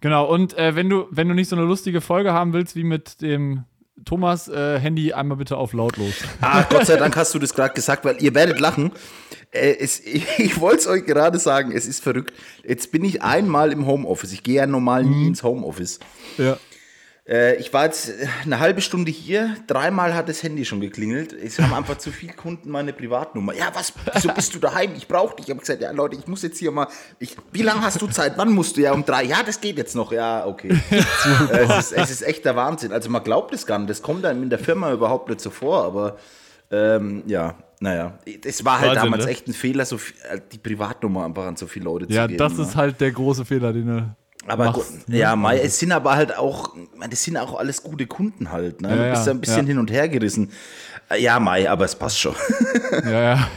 Genau, und äh, wenn, du, wenn du nicht so eine lustige Folge haben willst wie mit dem Thomas, äh, Handy einmal bitte auf lautlos. Ah, Gott sei Dank hast du das gerade gesagt, weil ihr werdet lachen. Äh, es, ich, ich wollte es euch gerade sagen, es ist verrückt. Jetzt bin ich einmal im Homeoffice. Ich gehe ja normal nie ins Homeoffice. Ja. Äh, ich war jetzt eine halbe Stunde hier, dreimal hat das Handy schon geklingelt. Es haben einfach zu viele Kunden meine Privatnummer. Ja, was, wieso bist du daheim? Ich brauche dich. Ich habe gesagt, ja Leute, ich muss jetzt hier mal, ich, wie lange hast du Zeit? Wann musst du? Ja, um drei. Ja, das geht jetzt noch. Ja, okay. es, ist, es ist echt der Wahnsinn. Also man glaubt es gar nicht. Das kommt einem in der Firma überhaupt nicht so vor, aber ähm, ja, naja, es war halt Wahnsinn, damals ne? echt ein Fehler, so viel, äh, die Privatnummer einfach an so viele Leute ja, zu geben. Ja, das ist halt der große Fehler, den du aber machst, ne? ja, Mai, es sind aber halt auch, das sind auch alles gute Kunden halt. Ne? Ja, du bist ja ein bisschen hin und her gerissen. Ja, Mai, aber es passt schon. Ja, ja.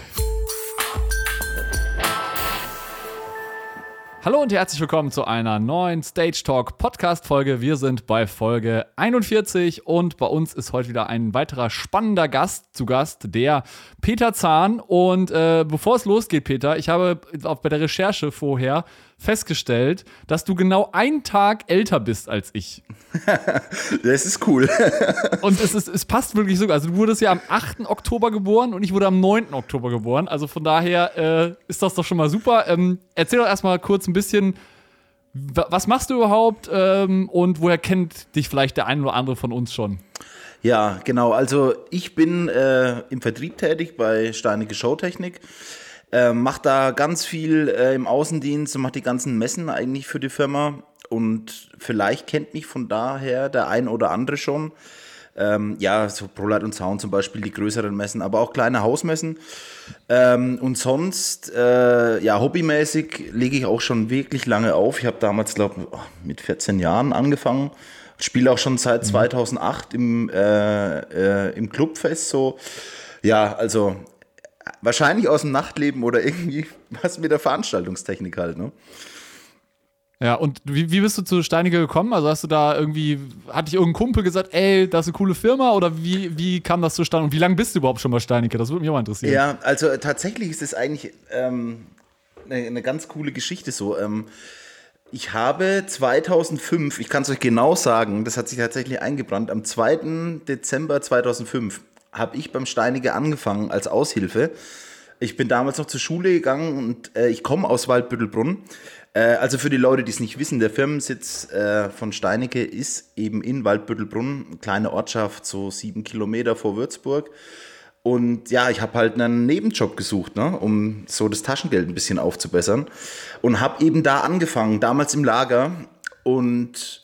Hallo und herzlich willkommen zu einer neuen Stage Talk Podcast Folge. Wir sind bei Folge 41 und bei uns ist heute wieder ein weiterer spannender Gast zu Gast, der Peter Zahn. Und äh, bevor es losgeht, Peter, ich habe auch bei der Recherche vorher festgestellt, dass du genau einen Tag älter bist als ich. das ist cool. und es, ist, es passt wirklich so. Also du wurdest ja am 8. Oktober geboren und ich wurde am 9. Oktober geboren. Also von daher äh, ist das doch schon mal super. Ähm, erzähl doch erstmal kurz ein bisschen, was machst du überhaupt ähm, und woher kennt dich vielleicht der ein oder andere von uns schon? Ja, genau. Also ich bin äh, im Vertrieb tätig bei Steinige Showtechnik. Äh, macht da ganz viel äh, im Außendienst und macht die ganzen Messen eigentlich für die Firma. Und vielleicht kennt mich von daher der ein oder andere schon. Ähm, ja, so ProLight und Sound zum Beispiel, die größeren Messen, aber auch kleine Hausmessen. Ähm, und sonst, äh, ja, hobbymäßig lege ich auch schon wirklich lange auf. Ich habe damals, glaube ich, mit 14 Jahren angefangen. Spiele auch schon seit 2008 mhm. im, äh, äh, im Clubfest so. Ja, also Wahrscheinlich aus dem Nachtleben oder irgendwie was mit der Veranstaltungstechnik halt, ne? Ja, und wie, wie bist du zu Steinige gekommen? Also hast du da irgendwie, hat dich irgendein Kumpel gesagt, ey, das ist eine coole Firma oder wie, wie kam das zustande und wie lange bist du überhaupt schon bei Steinige? Das würde mich auch mal interessieren. Ja, also tatsächlich ist es eigentlich ähm, eine, eine, ganz coole Geschichte so. Ähm, ich habe 2005, ich kann es euch genau sagen, das hat sich tatsächlich eingebrannt, am 2. Dezember 2005 habe ich beim Steinige angefangen als Aushilfe. Ich bin damals noch zur Schule gegangen und äh, ich komme aus Waldbüttelbrunn. Äh, also für die Leute, die es nicht wissen, der Firmensitz äh, von Steinige ist eben in Waldbüttelbrunn, eine kleine Ortschaft, so sieben Kilometer vor Würzburg. Und ja, ich habe halt einen Nebenjob gesucht, ne, um so das Taschengeld ein bisschen aufzubessern. Und habe eben da angefangen, damals im Lager. Und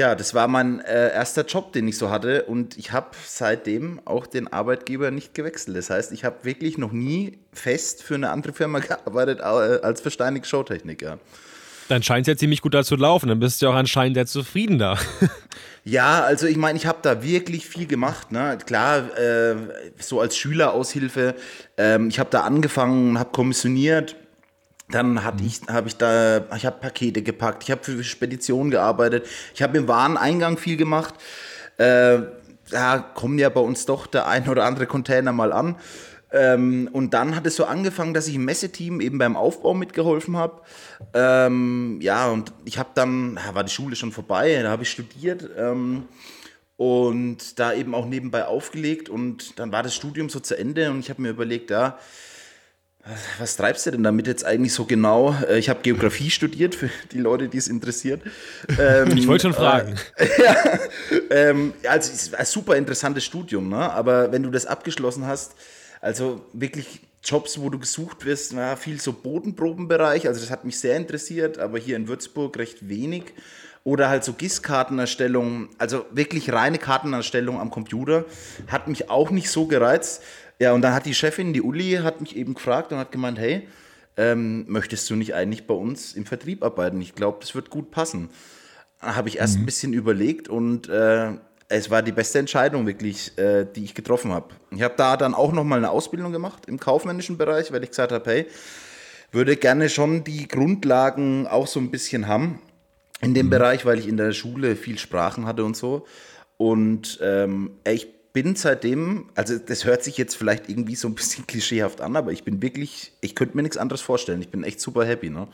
ja, das war mein äh, erster Job, den ich so hatte und ich habe seitdem auch den Arbeitgeber nicht gewechselt. Das heißt, ich habe wirklich noch nie fest für eine andere Firma gearbeitet äh, als für Steinig Showtechniker. Dann scheint es ja ziemlich gut da zu laufen. Dann bist du auch anscheinend sehr zufrieden da. ja, also ich meine, ich habe da wirklich viel gemacht. Ne? Klar, äh, so als Schüleraushilfe. Ähm, ich habe da angefangen, habe kommissioniert dann hatte ich, habe ich da, ich habe Pakete gepackt, ich habe für Speditionen gearbeitet, ich habe im Wareneingang viel gemacht. Äh, da kommen ja bei uns doch der ein oder andere Container mal an. Ähm, und dann hat es so angefangen, dass ich im Messeteam eben beim Aufbau mitgeholfen habe. Ähm, ja, und ich habe dann, da war die Schule schon vorbei, da habe ich studiert ähm, und da eben auch nebenbei aufgelegt. Und dann war das Studium so zu Ende und ich habe mir überlegt, ja, was treibst du denn damit jetzt eigentlich so genau? Äh, ich habe Geografie studiert, für die Leute, die es interessiert. Ähm, ich wollte schon fragen. Äh, ja, ähm, also es ist ein super interessantes Studium, ne? aber wenn du das abgeschlossen hast, also wirklich Jobs, wo du gesucht wirst, na, viel so Bodenprobenbereich, also das hat mich sehr interessiert, aber hier in Würzburg recht wenig. Oder halt so GIS-Kartenerstellung, also wirklich reine Kartenerstellung am Computer, hat mich auch nicht so gereizt. Ja, und dann hat die Chefin, die Uli, hat mich eben gefragt und hat gemeint, hey, ähm, möchtest du nicht eigentlich bei uns im Vertrieb arbeiten? Ich glaube, das wird gut passen. Da habe ich erst mhm. ein bisschen überlegt und äh, es war die beste Entscheidung wirklich, äh, die ich getroffen habe. Ich habe da dann auch nochmal eine Ausbildung gemacht im kaufmännischen Bereich, weil ich gesagt habe, hey, würde gerne schon die Grundlagen auch so ein bisschen haben in dem mhm. Bereich, weil ich in der Schule viel Sprachen hatte und so. Und ähm, ich bin seitdem, also das hört sich jetzt vielleicht irgendwie so ein bisschen klischeehaft an, aber ich bin wirklich, ich könnte mir nichts anderes vorstellen. Ich bin echt super happy, ne?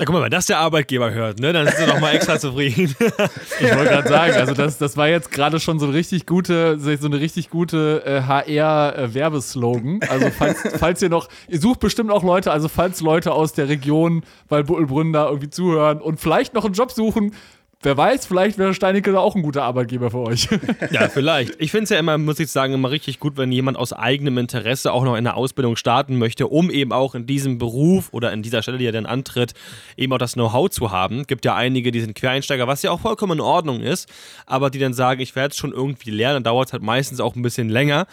Na guck mal, wenn das der Arbeitgeber hört, ne, dann sind sie doch mal extra zufrieden. ich wollte gerade sagen, also das, das war jetzt gerade schon so eine richtig gute, so eine richtig gute äh, HR-Werbeslogan. also falls, falls ihr noch, ihr sucht bestimmt auch Leute, also falls Leute aus der Region bei Buttelbrunn da irgendwie zuhören und vielleicht noch einen Job suchen, Wer weiß, vielleicht wäre Steinecke auch ein guter Arbeitgeber für euch. Ja, vielleicht. Ich finde es ja immer, muss ich sagen, immer richtig gut, wenn jemand aus eigenem Interesse auch noch in der Ausbildung starten möchte, um eben auch in diesem Beruf oder in dieser Stelle, die er dann antritt, eben auch das Know-how zu haben. Gibt ja einige, die sind Quereinsteiger, was ja auch vollkommen in Ordnung ist, aber die dann sagen, ich werde es schon irgendwie lernen, dann dauert es halt meistens auch ein bisschen länger.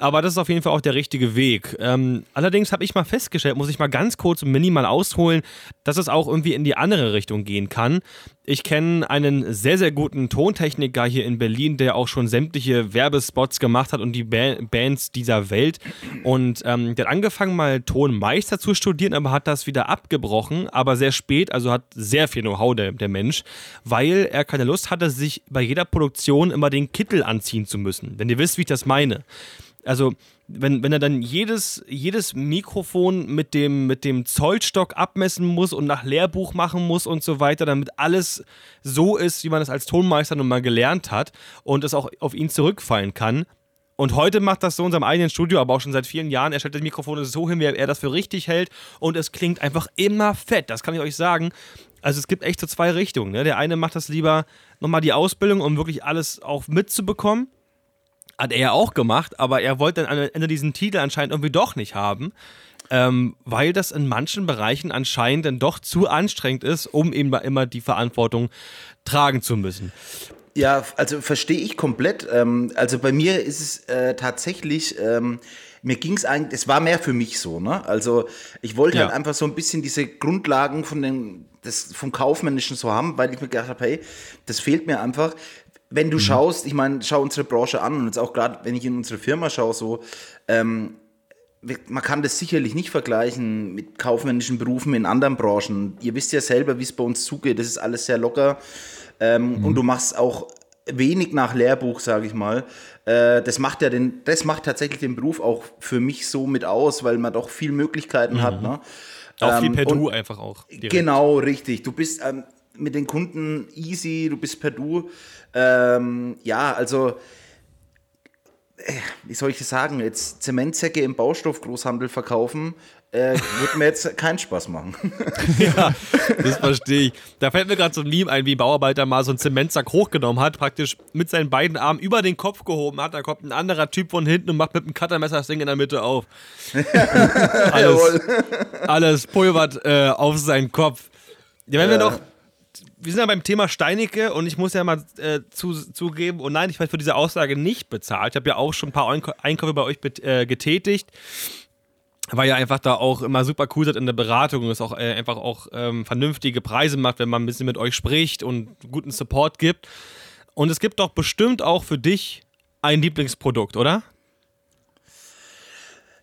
Aber das ist auf jeden Fall auch der richtige Weg. Ähm, allerdings habe ich mal festgestellt, muss ich mal ganz kurz und minimal ausholen, dass es auch irgendwie in die andere Richtung gehen kann. Ich kenne einen sehr, sehr guten Tontechniker hier in Berlin, der auch schon sämtliche Werbespots gemacht hat und die ba Bands dieser Welt. Und ähm, der hat angefangen, mal Tonmeister zu studieren, aber hat das wieder abgebrochen, aber sehr spät, also hat sehr viel Know-how der, der Mensch, weil er keine Lust hatte, sich bei jeder Produktion immer den Kittel anziehen zu müssen. Wenn ihr wisst, wie ich das meine also wenn, wenn er dann jedes, jedes Mikrofon mit dem, mit dem Zollstock abmessen muss und nach Lehrbuch machen muss und so weiter, damit alles so ist, wie man es als Tonmeister nun mal gelernt hat und es auch auf ihn zurückfallen kann. Und heute macht das so in unserem eigenen Studio, aber auch schon seit vielen Jahren. Er stellt das Mikrofon so hin, wie er das für richtig hält. Und es klingt einfach immer fett. Das kann ich euch sagen. Also es gibt echt so zwei Richtungen. Ne? Der eine macht das lieber nochmal die Ausbildung, um wirklich alles auch mitzubekommen hat er ja auch gemacht, aber er wollte dann am Ende diesen Titel anscheinend irgendwie doch nicht haben. Ähm, weil das in manchen Bereichen anscheinend dann doch zu anstrengend ist, um eben immer die Verantwortung tragen zu müssen. Ja, also verstehe ich komplett. Ähm, also bei mir ist es äh, tatsächlich, ähm, mir ging es eigentlich, es war mehr für mich so, ne? Also ich wollte ja. halt einfach so ein bisschen diese Grundlagen von den, das, vom Kaufmännischen so haben, weil ich mir gedacht habe, hey, das fehlt mir einfach wenn du mhm. schaust, ich meine, schau unsere Branche an und jetzt auch gerade, wenn ich in unsere Firma schaue, so, ähm, man kann das sicherlich nicht vergleichen mit kaufmännischen Berufen in anderen Branchen. Ihr wisst ja selber, wie es bei uns zugeht. Das ist alles sehr locker. Ähm, mhm. Und du machst auch wenig nach Lehrbuch, sage ich mal. Äh, das macht ja den, das macht tatsächlich den Beruf auch für mich so mit aus, weil man doch viel Möglichkeiten mhm. hat. Ne? Auch viel ähm, per Du einfach auch. Direkt. Genau, richtig. Du bist ähm, mit den Kunden easy, du bist per Du. Ähm, ja, also äh, wie soll ich das sagen, jetzt Zementsäcke im Baustoffgroßhandel verkaufen, äh, würde mir jetzt keinen Spaß machen. ja, das verstehe ich. Da fällt mir gerade so ein Meme ein, wie ein Bauarbeiter mal so einen Zementsack hochgenommen hat, praktisch mit seinen beiden Armen über den Kopf gehoben hat. Da kommt ein anderer Typ von hinten und macht mit dem Cuttermesser das Ding in der Mitte auf. alles, alles pulvert äh, auf seinen Kopf. Ja, wenn wir noch wir sind ja beim Thema Steinecke und ich muss ja mal äh, zu, zugeben, und nein, ich werde für diese Aussage nicht bezahlt. Ich habe ja auch schon ein paar Einkäufe bei euch äh, getätigt, weil ihr einfach da auch immer super cool seid in der Beratung und es auch äh, einfach auch ähm, vernünftige Preise macht, wenn man ein bisschen mit euch spricht und guten Support gibt. Und es gibt doch bestimmt auch für dich ein Lieblingsprodukt, oder?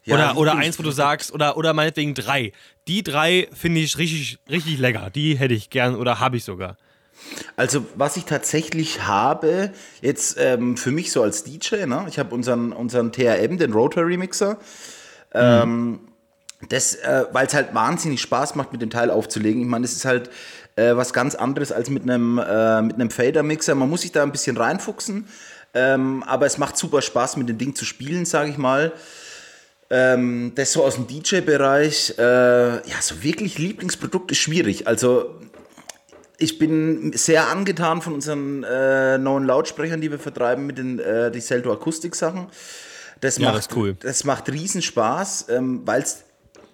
Ja, oder, oder eins, wo du sagst, oder, oder meinetwegen drei. Die drei finde ich richtig, richtig lecker. Die hätte ich gern oder habe ich sogar. Also, was ich tatsächlich habe, jetzt ähm, für mich so als DJ, ne? ich habe unseren, unseren TRM, den Rotary Mixer. Ähm, mhm. das, äh, weil es halt wahnsinnig Spaß macht, mit dem Teil aufzulegen. Ich meine, das ist halt äh, was ganz anderes als mit einem, äh, mit einem Fader-Mixer. Man muss sich da ein bisschen reinfuchsen, ähm, aber es macht super Spaß, mit dem Ding zu spielen, sage ich mal. Ähm, das so aus dem DJ-Bereich, äh, ja, so wirklich Lieblingsprodukt ist schwierig. Also ich bin sehr angetan von unseren äh, neuen Lautsprechern, die wir vertreiben mit den äh, die Celto Akustik-Sachen. Das, ja, macht, das, cool. das macht riesen Spaß, ähm, weil es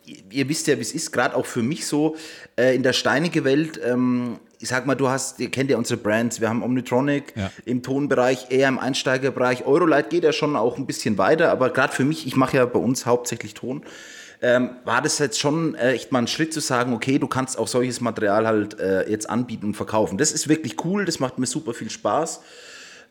ihr wisst ja, wie es ist, gerade auch für mich so, äh, in der steinige Welt ähm, ich sag mal, du hast, ihr kennt ja unsere Brands, wir haben Omnitronic ja. im Tonbereich, eher im Einsteigerbereich. Eurolight geht ja schon auch ein bisschen weiter, aber gerade für mich, ich mache ja bei uns hauptsächlich Ton, ähm, war das jetzt schon äh, echt mal ein Schritt zu sagen, okay, du kannst auch solches Material halt äh, jetzt anbieten und verkaufen. Das ist wirklich cool, das macht mir super viel Spaß.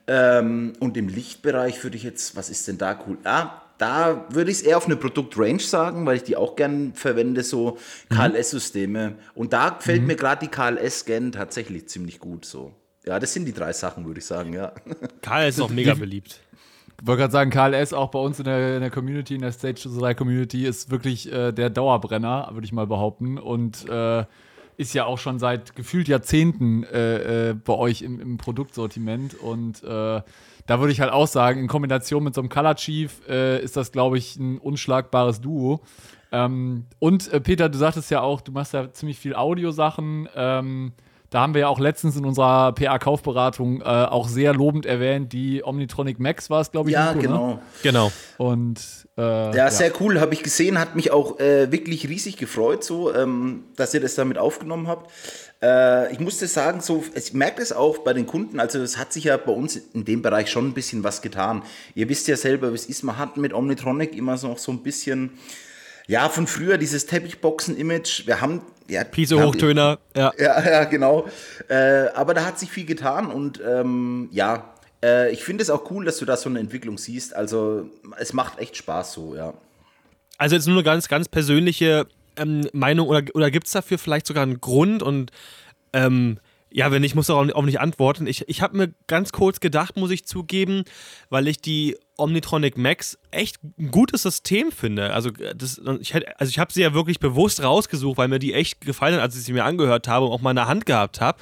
Ähm, und im Lichtbereich würde ich jetzt, was ist denn da cool? Ah, da würde ich es eher auf eine Produktrange sagen, weil ich die auch gern verwende, so mhm. KLS-Systeme. Und da gefällt mhm. mir gerade die KLS-Scan tatsächlich ziemlich gut. So. Ja, das sind die drei Sachen, würde ich sagen, ja. KLS ist auch mega beliebt. Ich wollte gerade sagen, KLS auch bei uns in der, in der Community, in der Stage 3 Community, ist wirklich äh, der Dauerbrenner, würde ich mal behaupten. Und äh, ist ja auch schon seit gefühlt Jahrzehnten äh, äh, bei euch im, im Produktsortiment. Und äh, da würde ich halt auch sagen, in Kombination mit so einem Color Chief äh, ist das, glaube ich, ein unschlagbares Duo. Ähm, und äh, Peter, du sagtest ja auch, du machst ja ziemlich viel Audiosachen. Ähm, da haben wir ja auch letztens in unserer PA-Kaufberatung äh, auch sehr lobend erwähnt, die Omnitronic Max war es, glaube ich. Ja, Nico, genau. Ne? Genau. Und äh, Ja, ja, sehr cool, habe ich gesehen, hat mich auch äh, wirklich riesig gefreut, so, ähm, dass ihr das damit aufgenommen habt. Äh, ich musste sagen, so, ich merke es auch bei den Kunden, also es hat sich ja bei uns in dem Bereich schon ein bisschen was getan. Ihr wisst ja selber, wie es ist, man hat mit Omnitronic immer so noch so ein bisschen, ja, von früher dieses Teppichboxen-Image. Wir haben, ja, Piese wir haben- Hochtöner, ja. ja, ja, genau. Äh, aber da hat sich viel getan und ähm, ja, äh, ich finde es auch cool, dass du da so eine Entwicklung siehst. Also es macht echt Spaß so, ja. Also jetzt nur eine ganz, ganz persönliche ähm, Meinung oder, oder gibt es dafür vielleicht sogar einen Grund und ähm, ja, wenn nicht, muss auch auch nicht antworten. Ich, ich habe mir ganz kurz gedacht, muss ich zugeben, weil ich die Omnitronic Max echt ein gutes System finde. Also, das, ich, hätt- also ich habe sie ja wirklich bewusst rausgesucht, weil mir die echt gefallen hat, als ich sie mir angehört habe und auch mal in der Hand gehabt habe.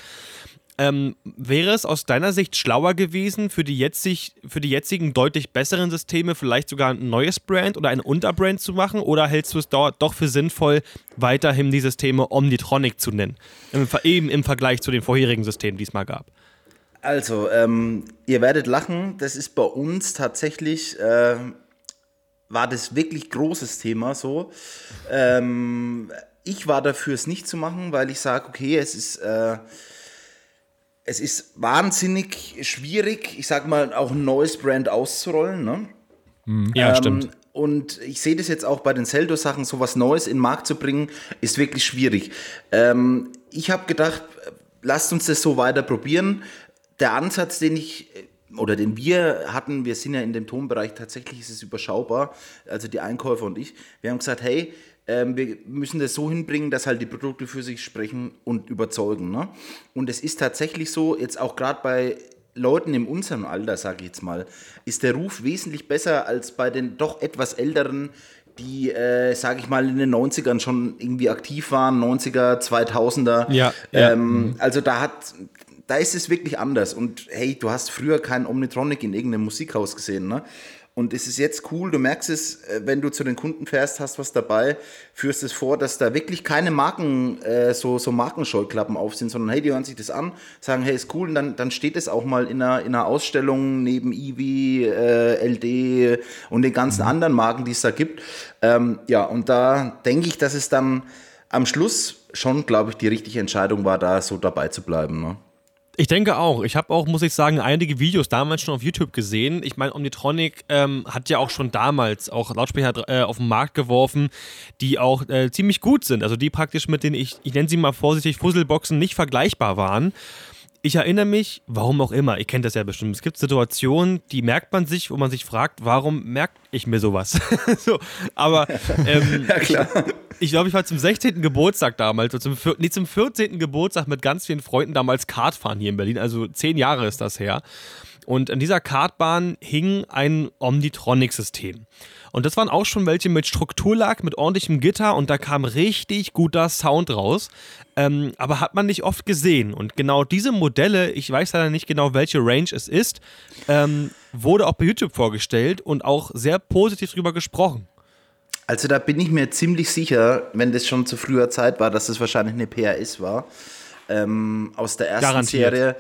Ähm, wäre es aus deiner Sicht schlauer gewesen, für die, jetzig, für die jetzigen deutlich besseren Systeme vielleicht sogar ein neues Brand oder ein Unterbrand zu machen? Oder hältst du es doch für sinnvoll, weiterhin die Systeme Omnitronic zu nennen? Im, eben im Vergleich zu den vorherigen Systemen, die es mal gab. Also, ähm, ihr werdet lachen, das ist bei uns tatsächlich, äh, war das wirklich großes Thema so. Ähm, ich war dafür, es nicht zu machen, weil ich sage, okay, es ist, äh, es ist wahnsinnig schwierig, ich sag mal, auch ein neues Brand auszurollen. Ne? Ja, Ähm, stimmt. Und ich sehe das jetzt auch bei den Zeldo-Sachen, so was Neues in den Markt zu bringen, ist wirklich schwierig. Ähm, ich habe gedacht, äh, lasst uns das so weiter probieren. Der Ansatz, den ich äh, oder den wir hatten, wir sind ja in dem Tonbereich, tatsächlich ist es überschaubar, also die Einkäufer und ich, wir haben gesagt, hey, ähm, wir müssen das so hinbringen, dass halt die Produkte für sich sprechen und überzeugen. Ne? Und es ist tatsächlich so, jetzt auch gerade bei Leuten in unserem Alter, sage ich jetzt mal, ist der Ruf wesentlich besser als bei den doch etwas älteren, die, äh, sage ich mal, in den 90ern schon irgendwie aktiv waren, 90er, 2000er. Ja, ja. Ähm, Also da hat, da ist es wirklich anders. Und hey, du hast früher keinen Omnitronic in irgendeinem Musikhaus gesehen, ne? Und es ist jetzt cool, du merkst es, äh, wenn du zu den Kunden fährst, hast was dabei, führst es vor, dass da wirklich keine Marken, äh, so, so Markenscheuklappen auf sind, sondern hey, die hören sich das an, sagen, hey, ist cool, und dann, dann steht es auch mal in einer, in einer Ausstellung neben Iwi, äh, LD und den ganzen anderen Marken, die es da gibt. Ähm, ja, und da denke ich, dass es dann am Schluss schon, glaube ich, die richtige Entscheidung war, da so dabei zu bleiben. Ne? Ich denke auch. Ich habe auch, muss ich sagen, einige Videos damals schon auf YouTube gesehen. Ich meine, Omnitronic ähm, hat ja auch schon damals auch Lautsprecher äh, auf den Markt geworfen, die auch äh, ziemlich gut sind. Also die praktisch mit den, ich, ich nenne sie mal vorsichtig, Fusselboxen nicht vergleichbar waren. Ich erinnere mich, warum auch immer, ihr kennt das ja bestimmt, es gibt Situationen, die merkt man sich, wo man sich fragt, warum merke ich mir sowas? so, aber ähm, Ja, klar. ich glaube, ich war zum 16. Geburtstag damals, oder zum, nee, zum 14. Geburtstag mit ganz vielen Freunden damals Kart fahren hier in Berlin. Also zehn Jahre ist das her. Und an dieser Kartbahn hing ein Omnitronic-System. Und das waren auch schon welche mit Strukturlack, mit ordentlichem Gitter und da kam richtig guter Sound raus. Ähm, aber hat man nicht oft gesehen. Und genau diese Modelle, ich weiß leider nicht genau, welche Range es ist, ähm, wurde auch bei YouTube vorgestellt und auch sehr positiv drüber gesprochen. Also da bin ich mir ziemlich sicher, wenn das schon zu früher Zeit war, dass es wahrscheinlich eine PRS war. Ähm, aus der ersten Garantiert. Serie.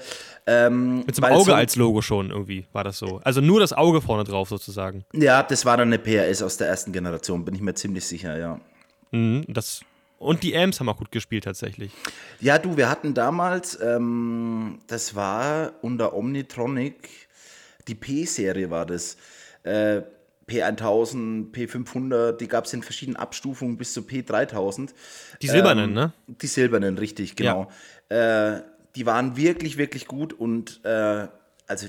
Ähm, Mit so einem Auge so- als Logo schon irgendwie war das so. Also nur das Auge vorne drauf sozusagen. Ja, das war dann eine PRS aus der ersten Generation, bin ich mir ziemlich sicher, ja. Mhm, das, und die Amps haben auch gut gespielt tatsächlich. Ja, du, wir hatten damals, ähm, das war unter Omnitronic, die P-Serie war das. Äh, P1000, P500, die gab es in verschiedenen Abstufungen bis zu P3000. Die silbernen, Ähm, ne? Die silbernen, richtig, genau. Äh, die waren wirklich, wirklich gut und äh, also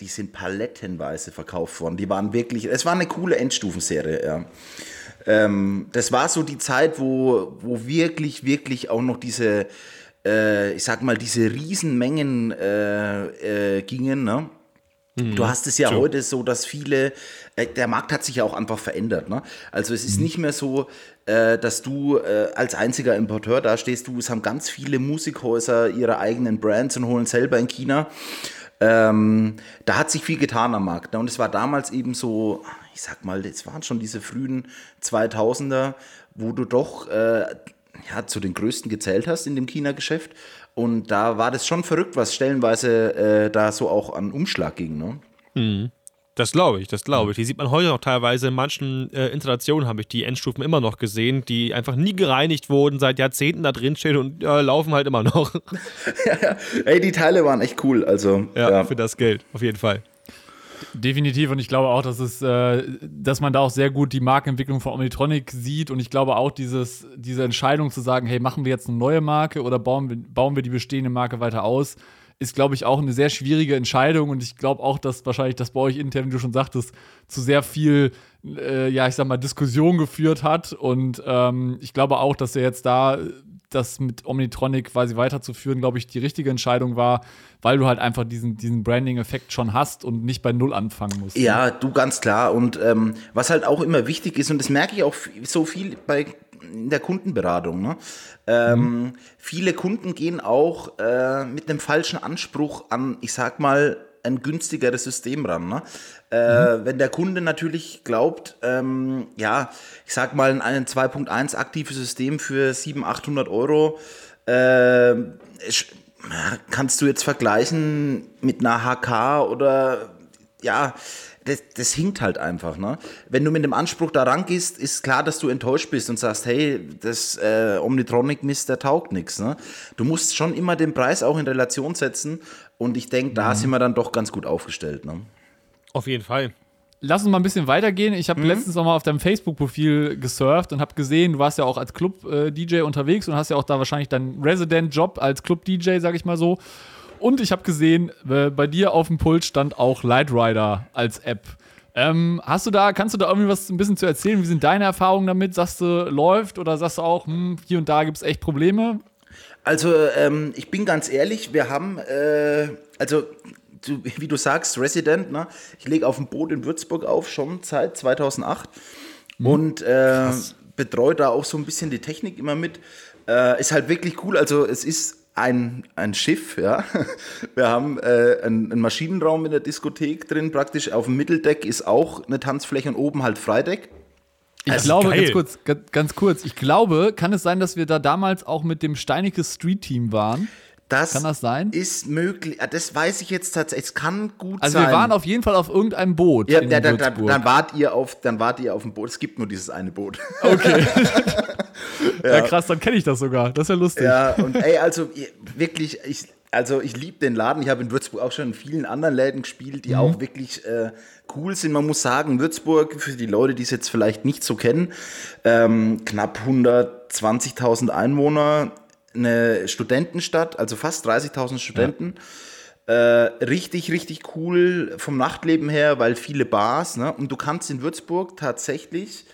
die sind palettenweise verkauft worden. Die waren wirklich, es war eine coole Endstufenserie, ja. Ähm, das war so die Zeit, wo, wo wirklich, wirklich auch noch diese, äh, ich sag mal, diese Riesenmengen äh, äh, gingen, ne? Du hast es ja heute so, dass viele, äh, der Markt hat sich ja auch einfach verändert. Ne? Also es ist nicht mehr so, äh, dass du äh, als einziger Importeur da stehst. Du, es haben ganz viele Musikhäuser ihre eigenen Brands und holen selber in China. Ähm, da hat sich viel getan am Markt. Ne? Und es war damals eben so, ich sag mal, es waren schon diese frühen 2000er, wo du doch äh, ja, zu den größten gezählt hast in dem China-Geschäft. Und da war das schon verrückt, was stellenweise äh, da so auch an Umschlag ging. Ne? Das glaube ich, das glaube ich. Die sieht man heute noch teilweise. In manchen äh, Installationen habe ich die Endstufen immer noch gesehen, die einfach nie gereinigt wurden, seit Jahrzehnten da drin stehen und äh, laufen halt immer noch. ja, ja. Ey, die Teile waren echt cool. Also, ja, ja. für das Geld, auf jeden Fall. Definitiv. Und ich glaube auch, dass es, äh, dass man da auch sehr gut die Markenentwicklung von Omnitronic sieht. Und ich glaube auch dieses, diese Entscheidung zu sagen, hey, machen wir jetzt eine neue Marke oder bauen wir, bauen wir die bestehende Marke weiter aus, ist, glaube ich, auch eine sehr schwierige Entscheidung. Und ich glaube auch, dass wahrscheinlich das bei euch intern, wie du schon sagtest, zu sehr viel, äh, ja, ich sag mal, Diskussion geführt hat. Und ähm, ich glaube auch, dass er jetzt da das mit Omnitronic quasi weiterzuführen, glaube ich, die richtige Entscheidung war, weil du halt einfach diesen, diesen Branding-Effekt schon hast und nicht bei Null anfangen musst. Ja, du ganz klar. Und ähm, was halt auch immer wichtig ist, und das merke ich auch so viel bei in der Kundenberatung. Ne? Ähm, mhm. Viele Kunden gehen auch äh, mit einem falschen Anspruch an, ich sag mal, ein günstigeres System ran. Ne? Äh, mhm. Wenn der Kunde natürlich glaubt, ähm, ja, ich sag mal, ein 2.1 aktives System für 700, 800 Euro, äh, kannst du jetzt vergleichen mit einer HK oder ja, das, das hinkt halt einfach. Ne? Wenn du mit dem Anspruch da rangehst, ist klar, dass du enttäuscht bist und sagst, hey, das äh, Omnitronic-Mist, der taugt nichts. Ne? Du musst schon immer den Preis auch in Relation setzen und ich denke, da mhm. sind wir dann doch ganz gut aufgestellt. Ne? Auf jeden Fall. Lass uns mal ein bisschen weitergehen. Ich habe mhm. letztens noch mal auf deinem Facebook-Profil gesurft und habe gesehen, du warst ja auch als Club-DJ unterwegs und hast ja auch da wahrscheinlich deinen Resident-Job als Club-DJ, sag ich mal so. Und ich habe gesehen, äh, bei dir auf dem Pult stand auch Lightrider als App. Ähm, hast du da, kannst du da irgendwie was ein bisschen zu erzählen? Wie sind deine Erfahrungen damit? Sagst du, läuft oder sagst du auch, hm, hier und da gibt es echt Probleme? Also, ähm, ich bin ganz ehrlich, wir haben, äh, also du, wie du sagst, Resident, ne? ich lege auf dem Boot in Würzburg auf, schon seit 2008 mhm. und äh, betreue da auch so ein bisschen die Technik immer mit. Äh, ist halt wirklich cool, also es ist ein, ein Schiff, ja. Wir haben äh, einen, einen, Maschinenraum in der Diskothek drin, praktisch auf dem Mitteldeck ist auch eine Tanzfläche und oben halt Freideck. Ich das glaube, ganz kurz, ganz kurz, ich glaube, kann es sein, dass wir da damals auch mit dem Steinecke Street Team waren? Das kann das sein? Ist möglich. Das weiß ich jetzt tatsächlich. Es kann gut also sein. Also wir waren auf jeden Fall auf irgendeinem Boot. Ja, da, da, da, dann wart ihr auf, dann wart ihr auf dem Boot. Es gibt nur dieses eine Boot. Okay. ja. ja. krass, dann kenne ich das sogar. Das ist ja lustig. Ja, und ey, also wirklich, ich, also ich liebe den Laden. Ich habe in Würzburg auch schon in vielen anderen Läden gespielt, die mhm. auch wirklich äh, cool sind. Man muss sagen, Würzburg, für die Leute, die es jetzt vielleicht nicht so kennen, ähm, knapp 120.000 Einwohner, eine Studentenstadt, also fast 30.000 Studenten. Ja. Äh, richtig, richtig cool vom Nachtleben her, weil viele Bars. Ne? Und du kannst in Würzburg tatsächlich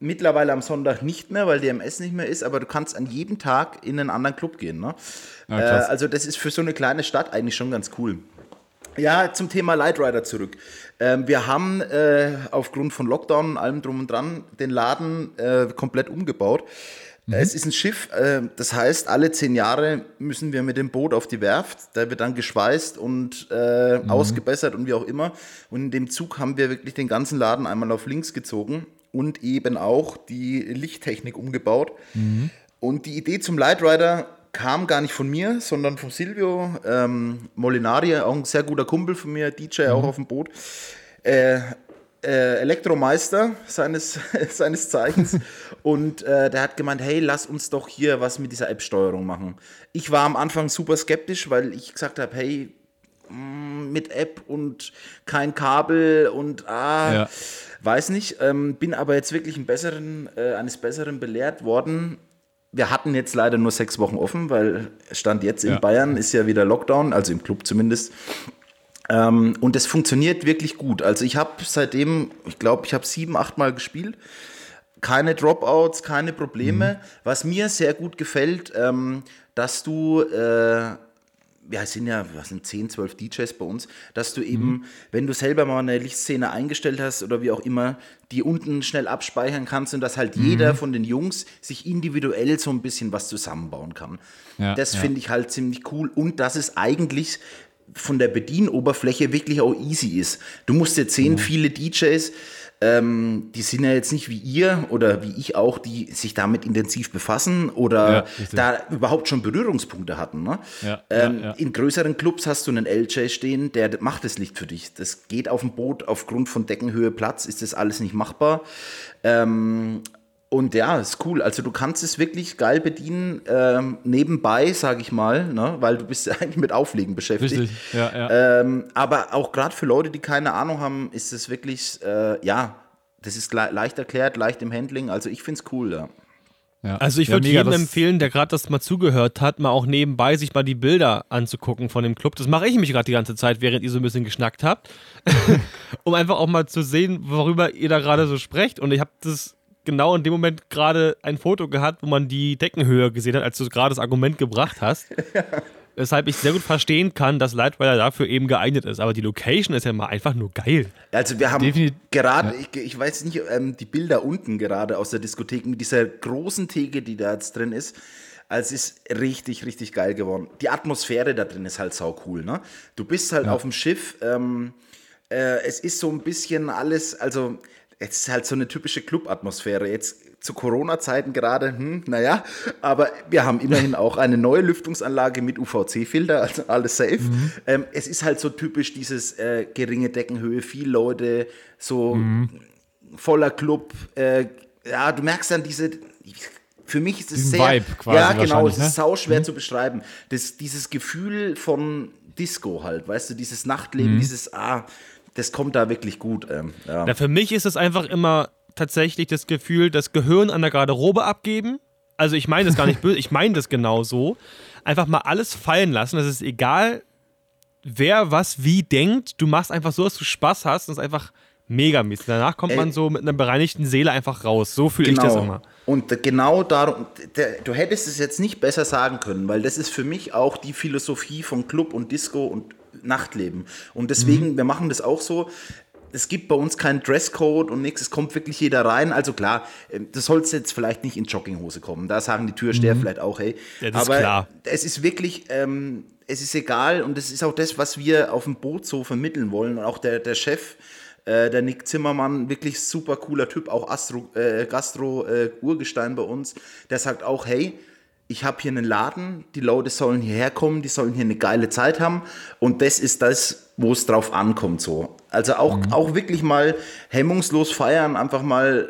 mittlerweile am Sonntag nicht mehr, weil DMS nicht mehr ist, aber du kannst an jedem Tag in einen anderen Club gehen. Ne? Ja, äh, also das ist für so eine kleine Stadt eigentlich schon ganz cool. Ja, zum Thema Lightrider zurück. Ähm, wir haben äh, aufgrund von Lockdown und allem drum und dran den Laden äh, komplett umgebaut. Mhm. Es ist ein Schiff, äh, das heißt, alle zehn Jahre müssen wir mit dem Boot auf die Werft. Da wird dann geschweißt und äh, mhm. ausgebessert und wie auch immer. Und in dem Zug haben wir wirklich den ganzen Laden einmal auf links gezogen und eben auch die Lichttechnik umgebaut. Mhm. Und die Idee zum Lightrider kam gar nicht von mir, sondern von Silvio ähm, Molinari, auch ein sehr guter Kumpel von mir, DJ mhm. auch auf dem Boot. Äh, äh, Elektromeister seines, seines Zeichens und äh, der hat gemeint, hey, lass uns doch hier was mit dieser App-Steuerung machen. Ich war am Anfang super skeptisch, weil ich gesagt habe, hey, mit App und kein Kabel und ah, ja. weiß nicht, ähm, bin aber jetzt wirklich einen besseren, äh, eines Besseren belehrt worden. Wir hatten jetzt leider nur sechs Wochen offen, weil Stand jetzt in ja. Bayern ist ja wieder Lockdown, also im Club zumindest. Ähm, und es funktioniert wirklich gut. Also ich habe seitdem, ich glaube, ich habe sieben, acht Mal gespielt. Keine Dropouts, keine Probleme. Mhm. Was mir sehr gut gefällt, ähm, dass du, äh, wir sind ja, was sind 10, 12 DJs bei uns, dass du eben, mhm. wenn du selber mal eine Lichtszene eingestellt hast oder wie auch immer, die unten schnell abspeichern kannst und dass halt mhm. jeder von den Jungs sich individuell so ein bisschen was zusammenbauen kann. Ja, das ja. finde ich halt ziemlich cool und dass es eigentlich von der Bedienoberfläche wirklich auch easy ist. Du musst jetzt sehen, mhm. viele DJs, ähm, die sind ja jetzt nicht wie ihr oder wie ich auch, die sich damit intensiv befassen oder ja, da überhaupt schon Berührungspunkte hatten. Ne? Ja, ähm, ja, in größeren Clubs hast du einen LJ stehen, der macht das Licht für dich. Das geht auf dem Boot aufgrund von Deckenhöhe, Platz, ist das alles nicht machbar. Ähm, und ja, ist cool. Also du kannst es wirklich geil bedienen, ähm, nebenbei, sage ich mal, ne? weil du bist ja eigentlich mit Auflegen beschäftigt. Richtig, ja, ja. Ähm, aber auch gerade für Leute, die keine Ahnung haben, ist es wirklich, äh, ja, das ist le leicht erklärt, leicht im Handling. Also ich finde es cool, ja. Ja. Also ich würde ja, jedem empfehlen, der gerade das mal zugehört hat, mal auch nebenbei sich mal die Bilder anzugucken von dem Club. Das mache ich mich gerade die ganze Zeit, während ihr so ein bisschen geschnackt habt, um einfach auch mal zu sehen, worüber ihr da gerade so sprecht. Und ich habe das genau in dem Moment gerade ein Foto gehabt, wo man die Deckenhöhe gesehen hat, als du gerade das Argument gebracht hast. Weshalb ich sehr gut verstehen kann, dass Lightweiler dafür eben geeignet ist. Aber die Location ist ja mal einfach nur geil. Also wir haben gerade, ja. ich, ich, weiß nicht, ähm, die Bilder unten gerade aus der Diskothek mit dieser großen Theke, die da jetzt drin ist. Also es ist richtig, richtig geil geworden. Die Atmosphäre da drin ist halt sau cool. Ne? Du bist halt ja. auf dem Schiff. Ähm, äh, es ist so ein bisschen alles, also es ist halt so eine typische Club-Atmosphäre. Jetzt zu Corona-Zeiten gerade, hm, naja, aber wir haben immerhin auch eine neue Lüftungsanlage mit UVC-Filter, also alles safe. Mhm. Ähm, es ist halt so typisch dieses äh, geringe Deckenhöhe, viele Leute, so mhm. voller Club. Äh, ja, du merkst dann diese, für mich ist es sehr, Vibe quasi ja genau, es ist ne? sau schwer mhm. zu beschreiben. Das, dieses Gefühl von Disco halt, weißt du, dieses Nachtleben, mhm. dieses, ah, das kommt da wirklich gut. Ähm, ja. Na, für mich ist es einfach immer tatsächlich das Gefühl, das Gehirn an der Garderobe abgeben. Also ich meine das gar nicht böse, ich meine das genau so. Einfach mal alles fallen lassen. Es ist egal, wer was wie denkt. Du machst einfach so, dass du Spaß hast und es ist einfach mega mies. Danach kommt Ey, man so mit einer bereinigten Seele einfach raus. So fühle genau. ich das genau. immer. Und genau darum, du hättest es jetzt nicht besser sagen können, weil das ist für mich auch die Philosophie von Club und Disco und Nachtleben. Und deswegen, mhm. wir machen das auch so. Es gibt bei uns keinen Dresscode und nichts, es kommt wirklich jeder rein. Also klar, ähm, das soll jetzt vielleicht nicht in Jogginghose kommen. Da sagen die Türsteher mhm. vielleicht auch, hey. Ja, Aber ist klar. es ist wirklich, ähm, es ist egal und es ist auch das, was wir auf dem Boot so vermitteln wollen. Und auch der, der Chef, äh, der Nick Zimmermann, wirklich super cooler Typ, auch Astro, äh, Gastro-Urgestein äh, bei uns, der sagt auch, hey, ich habe hier einen Laden, die Leute sollen hierher kommen, die sollen hier eine geile Zeit haben und das ist das, wo es drauf ankommt so. Also auch, mhm. auch wirklich mal hemmungslos feiern, einfach mal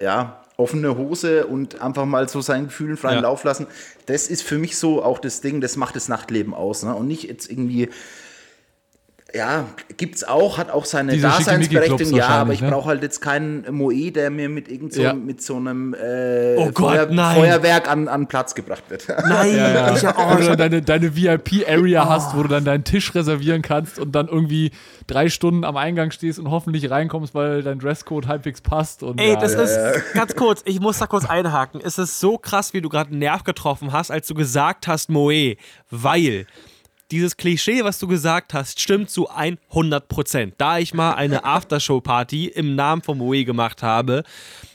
äh, ja, offene Hose und einfach mal so seinen Gefühlen freien ja. Lauf lassen. Das ist für mich so auch das Ding, das macht das Nachtleben aus. Ne? Und nicht jetzt irgendwie ja, gibt's auch, hat auch seine Diese Daseinsberechtigung, ja, aber ich ne? brauche halt jetzt keinen Moe, der mir mit irgend so, ja. mit so einem äh, oh Gott, Feuer, Feuerwerk an, an Platz gebracht wird. Nein, ja, ja. Ich, oh, wo du deine, deine VIP-Area oh. hast, wo du dann deinen Tisch reservieren kannst und dann irgendwie drei Stunden am Eingang stehst und hoffentlich reinkommst, weil dein Dresscode halbwegs passt. Und Ey, das ist ganz kurz, ich muss da kurz einhaken. Es ist so krass, wie du gerade einen Nerv getroffen hast, als du gesagt hast, Moe, weil dieses Klischee, was du gesagt hast, stimmt zu 100 Prozent. Da ich mal eine Aftershow-Party im Namen vom Moe gemacht habe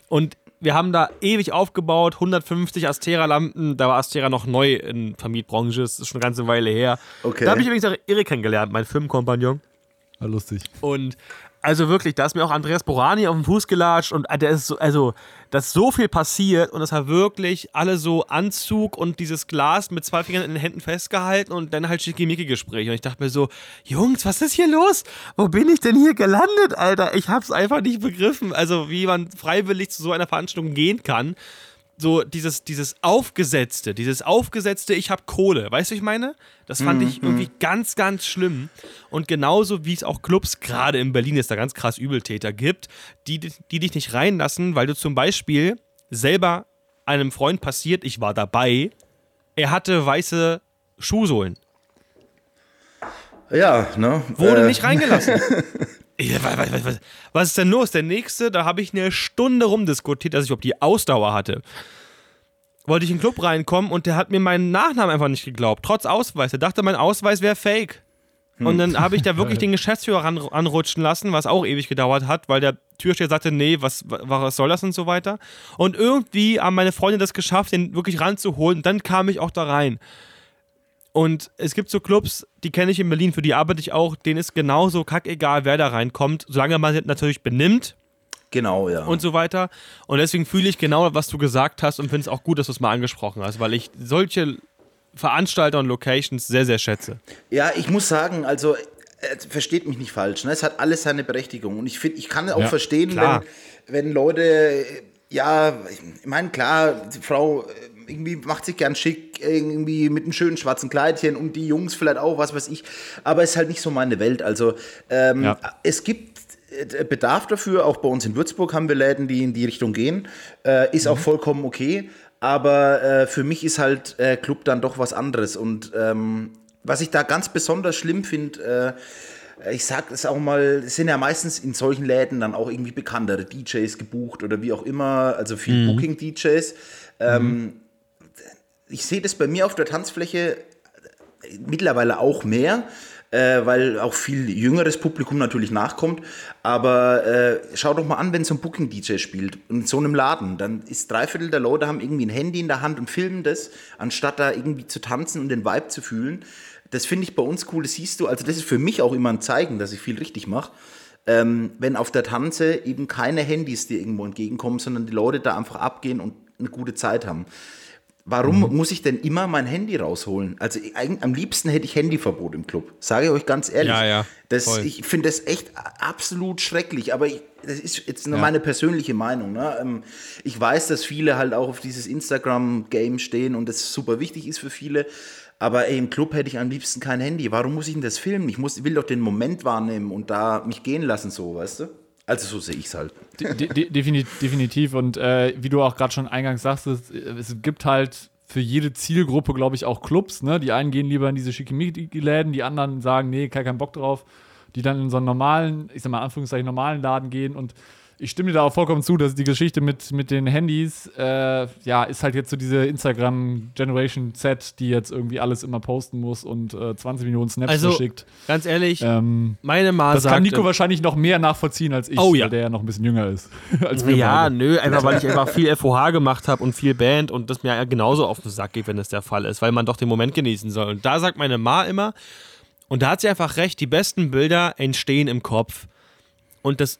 und wir haben da ewig aufgebaut, 150 Astera-Lampen. Da war Astera noch neu in Vermietbranche, das ist schon eine ganze Weile her. Okay. Da habe ich übrigens auch Erik kennengelernt, mein Filmkompagnon. War lustig. Und also wirklich, da ist mir auch Andreas Borani auf den Fuß gelatscht und der ist so, also, dass so viel passiert und es war wirklich alle so Anzug und dieses Glas mit zwei Fingern in den Händen festgehalten und dann halt Schickimicki-Gespräch. Und ich dachte mir so, Jungs, was ist hier los? Wo bin ich denn hier gelandet, Alter? Ich hab's einfach nicht begriffen. Also, wie man freiwillig zu so einer Veranstaltung gehen kann so dieses, dieses Aufgesetzte, dieses Aufgesetzte, ich habe Kohle, weißt du, ich meine? Das fand mm, ich irgendwie mm. ganz, ganz schlimm. Und genauso wie es auch Clubs, gerade in Berlin ist da ganz krass Übeltäter gibt, die, die dich nicht reinlassen, weil du zum Beispiel selber einem Freund passiert, ich war dabei, er hatte weiße Schuhsohlen. Ja, ne? Wurde äh. nicht reingelassen. was, was, was, was, ist denn los? Der nächste, da habe ich eine Stunde rumdiskutiert, dass ich ob die Ausdauer hatte. wollte ich in den Club reinkommen und der hat mir meinen Nachnamen einfach nicht geglaubt, trotz Ausweis. Er dachte, mein Ausweis wäre fake. Und dann habe ich da wirklich den Geschäftsführer ran, anrutschen lassen, was auch ewig gedauert hat, weil der Türsteher sagte, nee, was, was soll das und so weiter. Und irgendwie haben meine Freunde das geschafft, den wirklich ranzuholen. Und dann kam ich auch da rein. Und es gibt so Clubs, die kenne ich in Berlin, für die arbeite ich auch, denen ist genauso kackegal, wer da reinkommt, solange man sich natürlich benimmt. Genau, ja. Und so weiter. Und deswegen fühle ich genau, was du gesagt hast und finde es auch gut, dass du es mal angesprochen hast, weil ich solche Veranstalter und Locations sehr, sehr schätze. Ja, ich muss sagen, also äh, versteht mich nicht falsch, ne? es hat alles seine Berechtigung und ich finde, ich kann auch Ja, verstehen, wenn, wenn Leute, äh, ja, ich meine, klar, die Frau äh, irgendwie macht sich gern schick, irgendwie mit einem schönen schwarzen Kleidchen und die Jungs vielleicht auch, was weiß ich, aber es ist halt nicht so meine Welt, also ähm, Ja. es gibt äh, Bedarf dafür, auch bei uns in Würzburg haben wir Läden, die in die Richtung gehen, äh, ist auch vollkommen okay, aber äh, für mich ist halt äh, Club dann doch was anderes. Und ähm, was ich da ganz besonders schlimm finde, äh, ich sag es auch mal, es sind ja meistens in solchen Läden dann auch irgendwie bekanntere DJs gebucht oder wie auch immer, also viel Booking-DJs. Ähm, Ich sehe das bei mir auf der Tanzfläche mittlerweile auch mehr, äh, weil auch viel jüngeres Publikum natürlich nachkommt. Aber äh, schau doch mal an, wenn so ein Booking-DJ spielt in so einem Laden, dann ist drei Viertel der Leute haben irgendwie ein Handy in der Hand und filmen das, anstatt da irgendwie zu tanzen und den Vibe zu fühlen. Das finde ich bei uns cool, das siehst du. Also das ist für mich auch immer ein Zeichen, dass ich viel richtig mache. Ähm, wenn auf der Tanze eben keine Handys dir irgendwo entgegenkommen, sondern die Leute da einfach abgehen und eine gute Zeit haben. Warum Mhm. muss ich denn immer mein Handy rausholen? Also ich- eigentlich, am liebsten hätte ich Handyverbot im Club. Sage ich euch ganz ehrlich. Ja, ja, Das, ich finde das echt absolut schrecklich. Aber ich, das ist jetzt nur meine persönliche Meinung. Ne? Ähm, Ich weiß, dass viele halt auch auf dieses Instagram-Game stehen und das super wichtig ist für viele. Aber ey, im Club hätte ich am liebsten kein Handy. Warum muss ich denn das filmen? Ich muss, will doch den Moment wahrnehmen und da mich gehen lassen, so, weißt du? Also so sehe ich es halt. De de defini- definitiv. Und äh, wie du auch gerade schon eingangs sagtest, es gibt halt für jede Zielgruppe, glaube ich, auch Clubs. Ne? Die einen gehen lieber in diese Schickimicki-Läden, die anderen sagen, nee, kein, keinen Bock drauf. Die dann in so einen normalen, ich sag mal, Anführungszeichen, normalen Laden gehen. Und ich stimme dir da auch vollkommen zu, dass die Geschichte mit, mit den Handys, äh, ja, ist halt jetzt so diese Instagram-Generation Z, die jetzt irgendwie alles immer posten muss und äh, 20 Millionen Snaps Also, verschickt. ganz ehrlich, Ähm, meine Ma das kann sagte, Nico wahrscheinlich noch mehr nachvollziehen als ich, Oh ja. weil der ja noch ein bisschen jünger ist. als wir Ja, beide. nö, einfach weil ich einfach viel FOH gemacht habe und viel Band und das mir ja genauso auf den Sack geht, wenn das der Fall ist, weil man doch den Moment genießen soll. Und da sagt meine Ma immer, und da hat sie einfach recht, die besten Bilder entstehen im Kopf. Und das,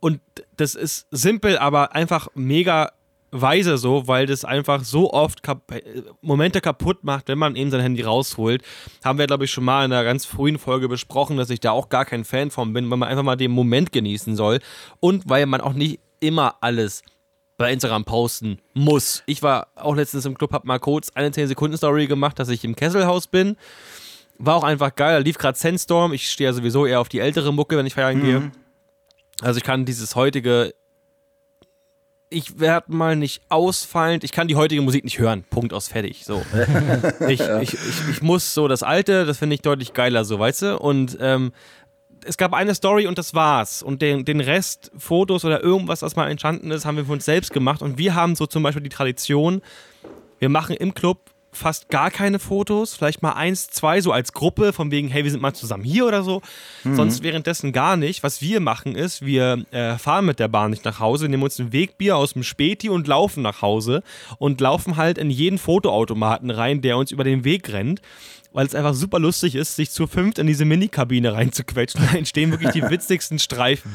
und das ist simpel, aber einfach mega weise so, weil das einfach so oft kap äh, Momente kaputt macht, wenn man eben sein Handy rausholt. Haben wir, glaube ich, schon mal in einer ganz frühen Folge besprochen, dass ich da auch gar kein Fan von bin, weil man einfach mal den Moment genießen soll und weil man auch nicht immer alles bei Instagram posten muss. Ich war auch letztens im Club, hab mal kurz eine 10-Sekunden-Story gemacht, dass ich im Kesselhaus bin. War auch einfach geil. Da lief gerade Sandstorm. Ich stehe ja sowieso eher auf die ältere Mucke, wenn ich feiern gehe. Also ich kann dieses heutige. Ich werde mal nicht ausfallend. Ich kann die heutige Musik nicht hören. Punkt aus fertig. So. ich, ich, ich, ich muss so das alte, das finde ich deutlich geiler, so, weißt du? Und ähm, es gab eine Story und das war's. Und den, den Rest, Fotos oder irgendwas, was mal entstanden ist, haben wir für uns selbst gemacht. Und wir haben so zum Beispiel die Tradition, wir machen im Club fast gar keine Fotos, vielleicht mal eins, zwei so als Gruppe, von wegen, hey, wir sind mal zusammen hier oder so. Sonst währenddessen gar nicht. Was wir machen ist, wir äh, fahren mit der Bahn nicht nach Hause, nehmen uns ein Wegbier aus dem Späti und laufen nach Hause und laufen halt in jeden Fotoautomaten rein, der uns über den Weg rennt. Weil es einfach super lustig ist, sich zu fünft in diese Minikabine reinzuquetschen. Da entstehen wirklich die witzigsten Streifen.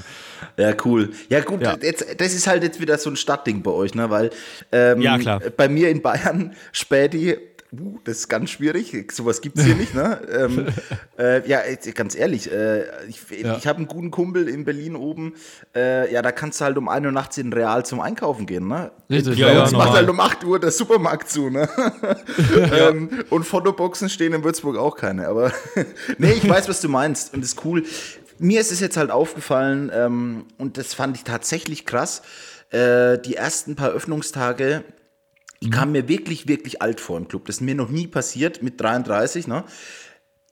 Ja, cool. Ja, gut, Ja. Jetzt, das ist halt jetzt wieder so ein Stadtding bei euch, ne? Weil ähm, Ja, klar. bei mir in Bayern, Späti, uh, das ist ganz schwierig. Sowas gibt es hier nicht, ne? ähm, äh, ja, ganz ehrlich, äh, ich, Ja. ich habe einen guten Kumpel in Berlin oben. Äh, ja, da kannst du halt um 1 Uhr nachts in Real zum Einkaufen gehen, ne? Richtig, Bei ja, uns ja, macht normal. halt um 8 Uhr der Supermarkt zu, ne? ähm, und Fotoboxen stehen in Würzburg auch keine. Aber nee, ich weiß, was du meinst. Und das ist cool. Mir ist es jetzt halt aufgefallen, ähm, und das fand ich tatsächlich krass. Äh, die ersten paar Öffnungstage, ich kam mir wirklich, wirklich alt vor im Club. Das ist mir noch nie passiert mit 33, ne?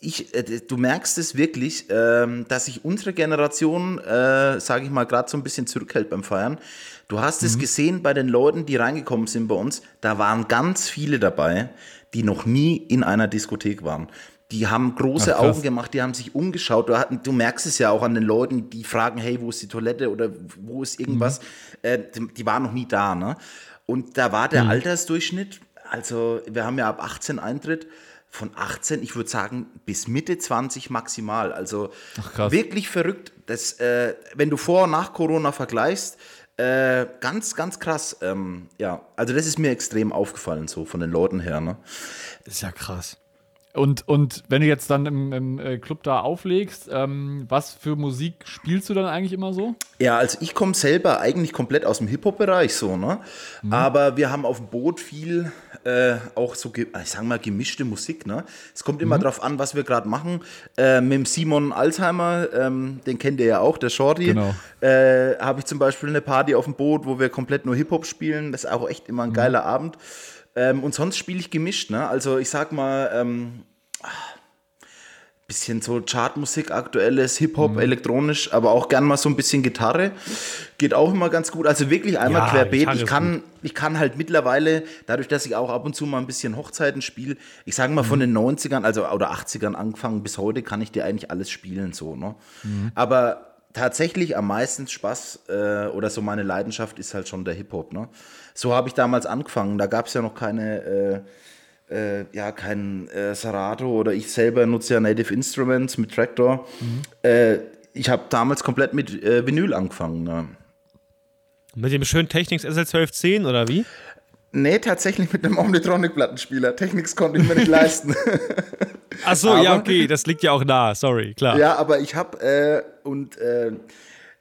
ich, äh, du merkst es wirklich, ähm, dass sich unsere Generation, äh, sage ich mal, gerade so ein bisschen zurückhält beim Feiern. Du hast mhm. es gesehen bei den Leuten, die reingekommen sind bei uns. Da waren ganz viele dabei, die noch nie in einer Diskothek waren. Die haben große Ach, Augen gemacht, die haben sich umgeschaut. Du, du, merkst es ja auch an den Leuten, die fragen, hey, wo ist die Toilette oder wo ist irgendwas? Mhm. Äh, die, die, waren noch nie da. Ne? Und da war der mhm. Altersdurchschnitt, also wir haben ja ab 18 Eintritt, von 18, ich würde sagen, bis Mitte 20 maximal. Also Ach, wirklich verrückt. Das, äh, wenn du vor und nach Corona vergleichst, äh, ganz, ganz krass. Ähm, ja, also das ist mir extrem aufgefallen, so von den Leuten her. Ne? Das ist ja krass. Und, und wenn du jetzt dann im, im äh, Club da auflegst, ähm, was für Musik spielst du dann eigentlich immer so? Ja, also ich komme selber eigentlich komplett aus dem Hip-Hop-Bereich so, ne? Mhm. Aber wir haben auf dem Boot viel äh, auch so, ich sag mal, gemischte Musik, ne? Es kommt immer mhm. drauf an, was wir gerade machen. Äh, mit dem Simon Alzheimer, ähm, den kennt ihr ja auch, der Shorty. Genau. Äh, Habe ich zum Beispiel eine Party auf dem Boot, wo wir komplett nur Hip-Hop spielen. Das ist auch echt immer ein mhm. geiler Abend. Ähm, und sonst spiele ich gemischt, ne? Also ich sag mal, ähm, bisschen so Chartmusik, aktuelles Hip-Hop, mhm. elektronisch, aber auch gern mal so ein bisschen Gitarre. Geht auch immer ganz gut. Also wirklich einmal ja, querbeet. Ich kann, ich kann halt mittlerweile, dadurch, dass ich auch ab und zu mal ein bisschen Hochzeiten spiele, ich sage mal mhm. von den 90ern, also oder 80ern angefangen bis heute, kann ich dir eigentlich alles spielen, so, ne? Mhm. Aber tatsächlich am meisten Spaß äh, oder so meine Leidenschaft ist halt schon der Hip-Hop, ne? So habe ich damals angefangen. Da gab es ja noch keine, äh, äh, ja, kein äh, Serato oder ich selber nutze ja Native Instruments mit Tractor. Mhm. Äh, ich habe damals komplett mit äh, Vinyl angefangen. Ne? Mit dem schönen Technics SL1210 oder wie? Nee, tatsächlich mit einem Omnitronic-Plattenspieler. Technics konnte ich mir nicht leisten. Ach so, aber, ja, okay, das liegt ja auch nah, sorry, klar. Ja, aber ich habe äh, und äh,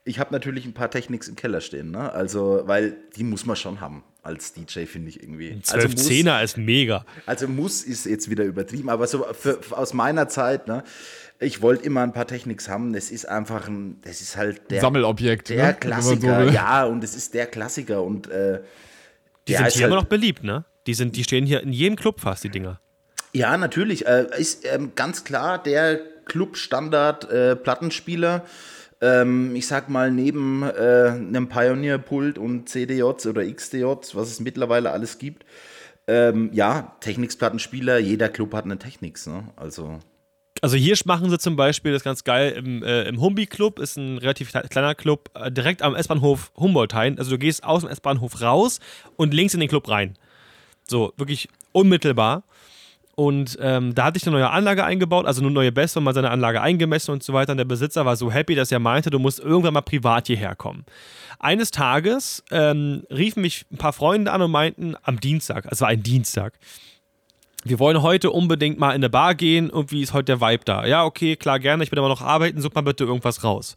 ich habe natürlich ein paar Techniks im Keller stehen, ne? Also, weil die muss man schon haben als DJ, finde ich irgendwie. Ein 12 er ist mega. Also muss ist jetzt wieder übertrieben, aber so für, aus meiner Zeit, ne? Ich wollte immer ein paar Techniks haben. Das ist einfach ein, das ist halt der Sammelobjekt, der ne? Klassiker. So ja, und es ist der Klassiker und äh, die sind hier halt immer noch beliebt, ne? Die sind, die stehen hier in jedem Club fast die Dinger. Ja, natürlich. Äh, ist ähm, ganz klar der Club-Standard äh, Plattenspieler ähm, ich sag mal, neben äh, einem Pioneer-Pult und CDJs oder XDJs, was es mittlerweile alles gibt, ähm, ja, Technics-Plattenspieler, jeder Club hat eine Technics, ne? Also. Also hier machen sie zum Beispiel, das ganz geil, im, äh, im Humbi-Club, ist ein relativ kleiner Club, äh, direkt am S-Bahnhof Humboldt-Hain. Also du gehst aus dem S-Bahnhof raus und links in den Club rein. So, wirklich unmittelbar. Und ähm, da hatte ich eine neue Anlage eingebaut, also eine neue Beste und mal seine Anlage eingemessen und so weiter. Und der Besitzer war so happy, dass er meinte, du musst irgendwann mal privat hierher kommen. Eines Tages ähm, riefen mich ein paar Freunde an und meinten, am Dienstag, es war ein Dienstag, wir wollen heute unbedingt mal in eine Bar gehen, irgendwie ist heute der Vibe da. Ja, okay, klar, gerne, ich bin aber noch arbeiten, such mal bitte irgendwas raus.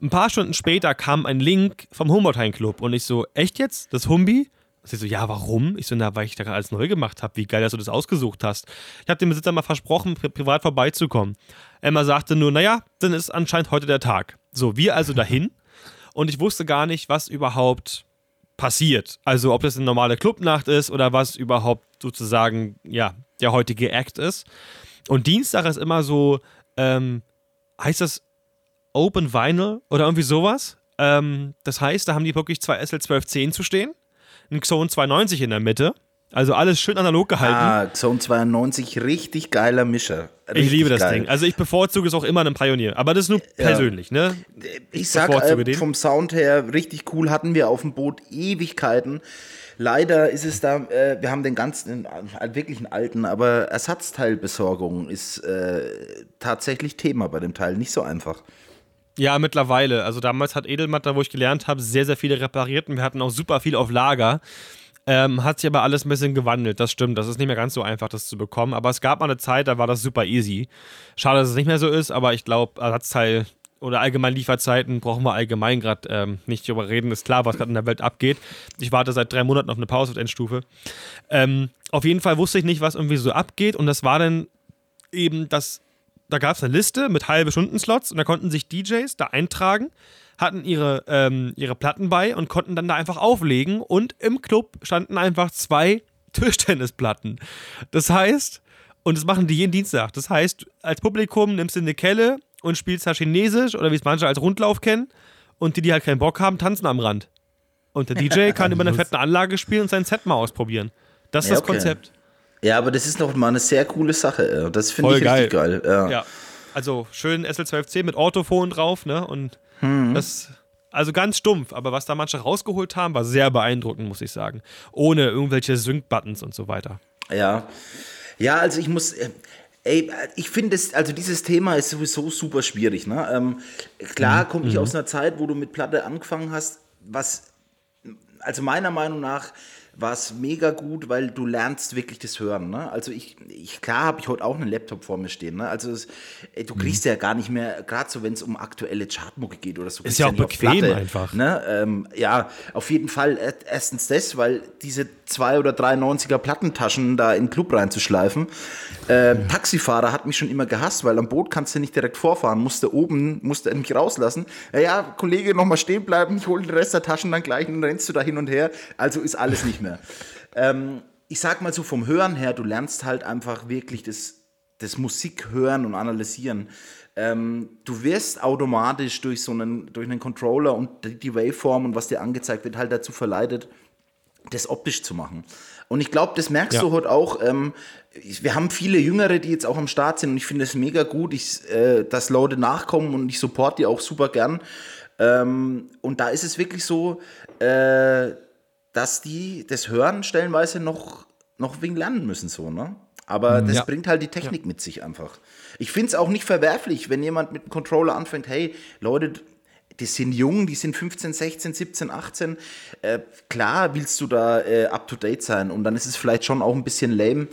Ein paar Stunden später kam ein Link vom Humboldt Club und ich so, echt jetzt? Das Humbi? Sie so, ja, warum? Ich so, na, weil ich da alles neu gemacht habe. Wie geil, dass du das ausgesucht hast. Ich habe dem Besitzer mal versprochen, pri privat vorbeizukommen. Emma sagte nur, naja, dann ist anscheinend heute der Tag. So, wir also dahin. Und ich wusste gar nicht, was überhaupt passiert. Also, ob das eine normale Clubnacht ist oder was überhaupt sozusagen, ja, der heutige Act ist. Und Dienstag ist immer so, ähm, heißt das Open Vinyl oder irgendwie sowas? Ähm, das heißt, da haben die wirklich zwei SL1210 zu stehen ein Xone 290 in der Mitte. Also alles schön analog gehalten. Ah, Xone 92, richtig geiler Mischer. Richtig ich liebe das geil. Ding. Also ich bevorzuge es auch immer einem Pioneer. Aber das ist nur persönlich, ja. ne? Ich, ich sag, äh, vom Sound her richtig cool hatten wir auf dem Boot Ewigkeiten. Leider ist es da, äh, wir haben den ganzen, äh, wirklich einen alten, aber Ersatzteilbesorgung ist äh, tatsächlich Thema bei dem Teil. Nicht so einfach. Ja, mittlerweile. Also damals hat Edelmatt, da wo ich gelernt habe, sehr, sehr viele repariert und wir hatten auch super viel auf Lager. Ähm, hat sich aber alles ein bisschen gewandelt, das stimmt. Das ist nicht mehr ganz so einfach, das zu bekommen. Aber es gab mal eine Zeit, da war das super easy. Schade, dass es nicht mehr so ist, aber ich glaube, Ersatzteil oder allgemein Lieferzeiten brauchen wir allgemein gerade ähm, nicht drüber reden. Ist klar, was gerade in der Welt abgeht. Ich warte seit drei Monaten auf eine Pause auf Endstufe. Ähm, auf jeden Fall wusste ich nicht, was irgendwie so abgeht. Und das war dann eben das da gab es eine Liste mit halbe Stunden-Slots und da konnten sich DJs da eintragen, hatten ihre, ähm, ihre Platten bei und konnten dann da einfach auflegen und im Club standen einfach zwei Tischtennisplatten. Das heißt, Und das machen die jeden Dienstag. Das heißt, als Publikum nimmst du eine Kelle und spielst da Chinesisch oder wie es manche als Rundlauf kennen. Und die, die halt keinen Bock haben, tanzen am Rand. Und der DJ kann über eine fette Anlage spielen und sein Set mal ausprobieren. Das ist Ja, das okay. Konzept. Ja, aber das ist noch mal eine sehr coole Sache. Das finde ich richtig geil. Ja. Ja. Also schön SL12C mit Orthophon drauf, ne? Und Mhm. das. Also ganz stumpf, aber was da manche rausgeholt haben, war sehr beeindruckend, muss ich sagen. Ohne irgendwelche Sync-Buttons und so weiter. Ja. Ja, also ich muss. äh, Ey, ich finde es, also dieses Thema ist sowieso super schwierig. Ne? Ähm, klar komme ich aus einer Zeit, wo du mit Platte angefangen hast, was, also meiner Meinung nach, war es mega gut, weil du lernst wirklich das Hören. Ne? Also ich, ich klar habe ich heute auch einen Laptop vor mir stehen. Ne? Also es, ey, du kriegst ja gar nicht mehr, gerade so wenn es um aktuelle Chartmucke geht oder so. kriegst ja auch auf bequem Platte, einfach. Ne? Ähm, ja, auf jeden Fall äh, erstens das, weil diese 2 oder 3,90er Plattentaschen da in den Club reinzuschleifen. Äh, Taxifahrer hat mich schon immer gehasst, weil am Boot kannst du nicht direkt vorfahren, musste oben, musste mich rauslassen. Ja, ja Kollege, nochmal stehen bleiben, ich hole den Rest der Taschen dann gleich und dann rennst du da hin und her. Also ist alles nicht mehr. Ähm, ich sag mal so vom Hören her, du lernst halt einfach wirklich das, das Musik hören und analysieren. Ähm, du wirst automatisch durch so einen, durch einen Controller und die- Waveform und was dir angezeigt wird, halt dazu verleitet, das optisch zu machen. Und ich glaube, das merkst Ja. du heute auch. Ähm, wir haben viele Jüngere, die jetzt auch am Start sind und ich finde es mega gut, ich, äh, dass Leute nachkommen und ich support die auch super gern. Ähm, und da ist es wirklich so, äh, dass die das Hören stellenweise noch, noch wegen lernen müssen, so, ne? Aber das Ja. bringt halt die Technik mit sich einfach. Ich finde es auch nicht verwerflich, wenn jemand mit einem Controller anfängt, hey, Leute, die sind jung, die sind 15, 16, 17, 18. Äh, klar willst du da äh, up to date sein und dann ist es vielleicht schon auch ein bisschen lame,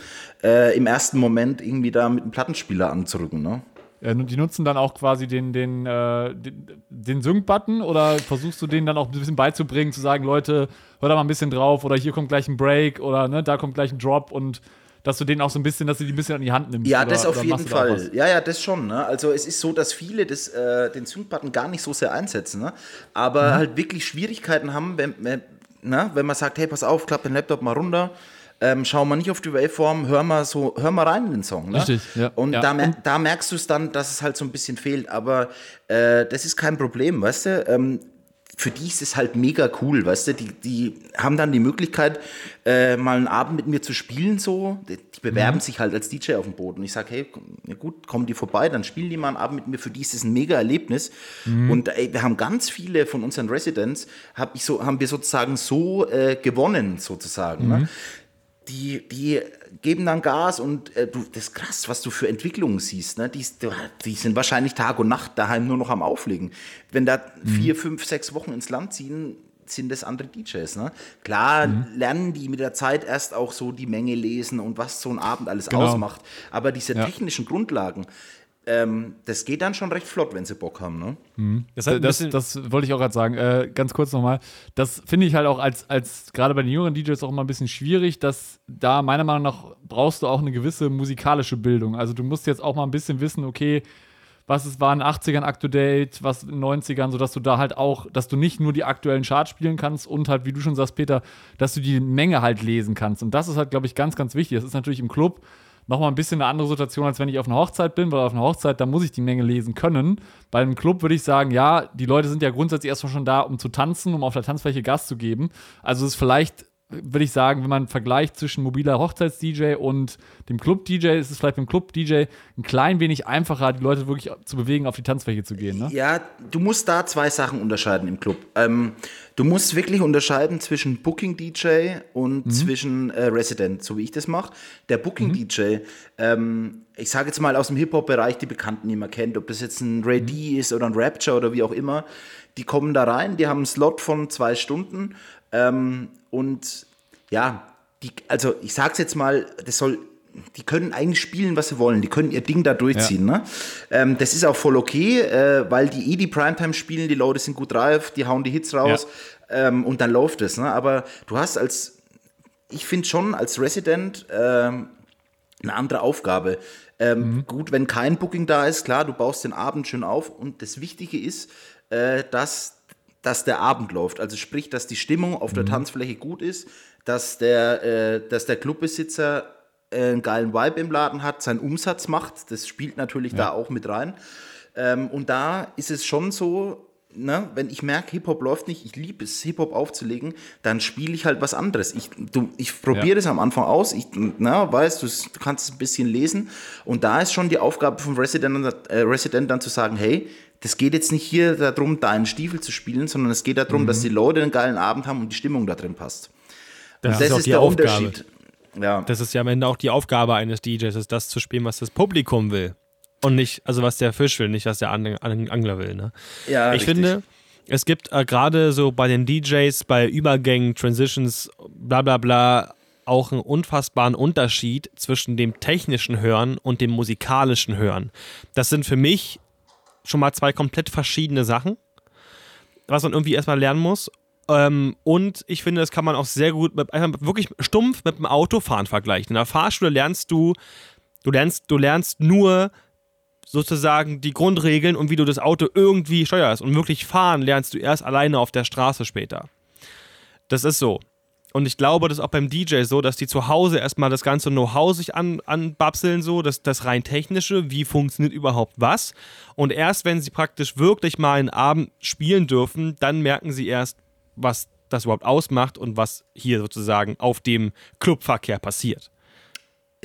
äh, im ersten Moment irgendwie da mit einem Plattenspieler anzurücken, ne? Äh, Die nutzen dann auch quasi den, den, äh, den, den Sync-Button oder versuchst du denen dann auch ein bisschen beizubringen, zu sagen, Leute, hör da mal ein bisschen drauf oder hier kommt gleich ein Break oder ne, da kommt gleich ein Drop und dass du denen auch so ein bisschen, dass du die ein bisschen an die Hand nimmst. Ja, oder, das auf jeden Fall. Ja, ja, das schon. Ne? Also es ist so, dass viele das, äh, den Sync-Button gar nicht so sehr einsetzen, ne? aber Mhm. halt wirklich Schwierigkeiten haben, wenn, wenn, na, wenn man sagt, hey, pass auf, klapp den Laptop mal runter, ähm, schau mal nicht auf die Waveform, hör mal so, hör mal rein in den Song. Ne? Richtig, ja. Und, Ja. Da, mer da merkst du es dann, dass es halt so ein bisschen fehlt, aber äh, das ist kein Problem, weißt du? Ähm, für die ist es halt mega cool, weißt du? Die, die haben dann die Möglichkeit, äh, mal einen Abend mit mir zu spielen, so. Die, die bewerben sich halt als DJ auf dem Boot. Und ich sage, hey, gut, kommen die vorbei, dann spielen die mal einen Abend mit mir. Für die ist es ein mega Erlebnis. Und ey, wir haben ganz viele von unseren Residents, hab ich so, haben wir sozusagen so äh, gewonnen, sozusagen. Ne? Die, die geben dann Gas und äh, du, das ist krass, was du für Entwicklungen siehst. Ne? Die, die sind wahrscheinlich Tag und Nacht daheim nur noch am Auflegen. Wenn da vier, fünf, sechs Wochen ins Land ziehen, sind das andere DJs. Ne? Klar lernen die mit der Zeit erst auch so die Menge lesen und was so ein Abend alles Genau. ausmacht. Aber diese Ja. technischen Grundlagen, ähm, das geht dann schon recht flott, wenn sie Bock haben. Ne? Das, ein Das, bisschen- das wollte ich auch gerade sagen. Äh, ganz kurz nochmal. Das finde ich halt auch als, als gerade bei den jüngeren DJs auch immer ein bisschen schwierig, dass da meiner Meinung nach brauchst du auch eine gewisse musikalische Bildung. Also du musst jetzt auch mal ein bisschen wissen, okay, was es war in den 80ern up to date, was in den 90ern, sodass du da halt auch, dass du nicht nur die aktuellen Charts spielen kannst und halt, wie du schon sagst, Peter, dass du die Menge halt lesen kannst. Und das ist halt, glaube ich, ganz, ganz wichtig. Das ist natürlich im Club nochmal ein bisschen eine andere Situation, als wenn ich auf einer Hochzeit bin, weil auf einer Hochzeit, da muss ich die Menge lesen können. Bei einem Club würde ich sagen, ja, die Leute sind ja grundsätzlich erstmal schon da, um zu tanzen, um auf der Tanzfläche Gas zu geben. Also es ist vielleicht, würde ich sagen, wenn man vergleicht zwischen mobiler Hochzeits-DJ und dem Club-DJ, ist es vielleicht beim Club-DJ ein klein wenig einfacher, die Leute wirklich zu bewegen, auf die Tanzfläche zu gehen. Ne? Ja, du musst da zwei Sachen unterscheiden im Club. Ähm, du musst wirklich unterscheiden zwischen Booking DJ und zwischen äh, Resident, so wie ich das mache. Der Booking DJ, ähm, ich sage jetzt mal aus dem Hip-Hop-Bereich, die Bekannten, die man kennt, ob das jetzt ein Ray D ist oder ein Rapture oder wie auch immer, die kommen da rein, die haben einen Slot von zwei Stunden ähm, und ja, die, also ich sag's jetzt mal, das soll die können eigentlich spielen, was sie wollen. Die können ihr Ding da durchziehen. Ne? Ähm, das ist auch voll okay, äh, weil die eh die Primetime spielen, die Leute sind gut drauf, die hauen die Hits raus ähm, und dann läuft es. Ne? Aber du hast als, ich finde schon als Resident ähm, eine andere Aufgabe. Ähm, Gut, wenn kein Booking da ist, klar, du baust den Abend schön auf und das Wichtige ist, äh, dass, dass der Abend läuft. Also sprich, dass die Stimmung auf der Tanzfläche gut ist, dass der, äh, dass der Clubbesitzer äh, einen geilen Vibe im Laden hat, seinen Umsatz macht. Das spielt natürlich ja. da auch mit rein. Ähm, und da ist es schon so, ne, wenn ich merke, Hip-Hop läuft nicht, ich liebe es, Hip-Hop aufzulegen, dann spiele ich halt was anderes. Ich, ich probiere ja. das am Anfang aus, ich na, weißt, du, du kannst es ein bisschen lesen und da ist schon die Aufgabe vom Resident, äh, Resident dann zu sagen, hey, das geht jetzt nicht hier darum, da einen Stiefel zu spielen, sondern es geht darum, mhm. dass die Leute einen geilen Abend haben und die Stimmung da drin passt. Das, das ist, ist der Aufgabe. Unterschied. Ja. Das ist ja am Ende auch die Aufgabe eines DJs, ist das zu spielen, was das Publikum will. Und nicht, also was der Fisch will, nicht was der Angler will. Ne? Ja, ich richtig. finde, es gibt äh, gerade so bei den DJs, bei Übergängen, Transitions, bla bla bla, auch einen unfassbaren Unterschied zwischen dem technischen Hören und dem musikalischen Hören. Das sind für mich schon mal zwei komplett verschiedene Sachen, was man irgendwie erstmal lernen muss. Ähm, und ich finde, das kann man auch sehr gut mit, einfach wirklich stumpf mit dem Autofahren vergleichen. In der Fahrschule lernst du, du lernst, du lernst nur sozusagen die Grundregeln und wie du das Auto irgendwie steuerst. Und wirklich fahren lernst du erst alleine auf der Straße später. Das ist so. Und ich glaube, das ist auch beim DJ so, dass die zu Hause erstmal das ganze Know-how sich an, anbapseln, so, das, das rein technische, wie funktioniert überhaupt was. Und erst wenn sie praktisch wirklich mal einen Abend spielen dürfen, dann merken sie erst, was das überhaupt ausmacht und was hier sozusagen auf dem Clubverkehr passiert.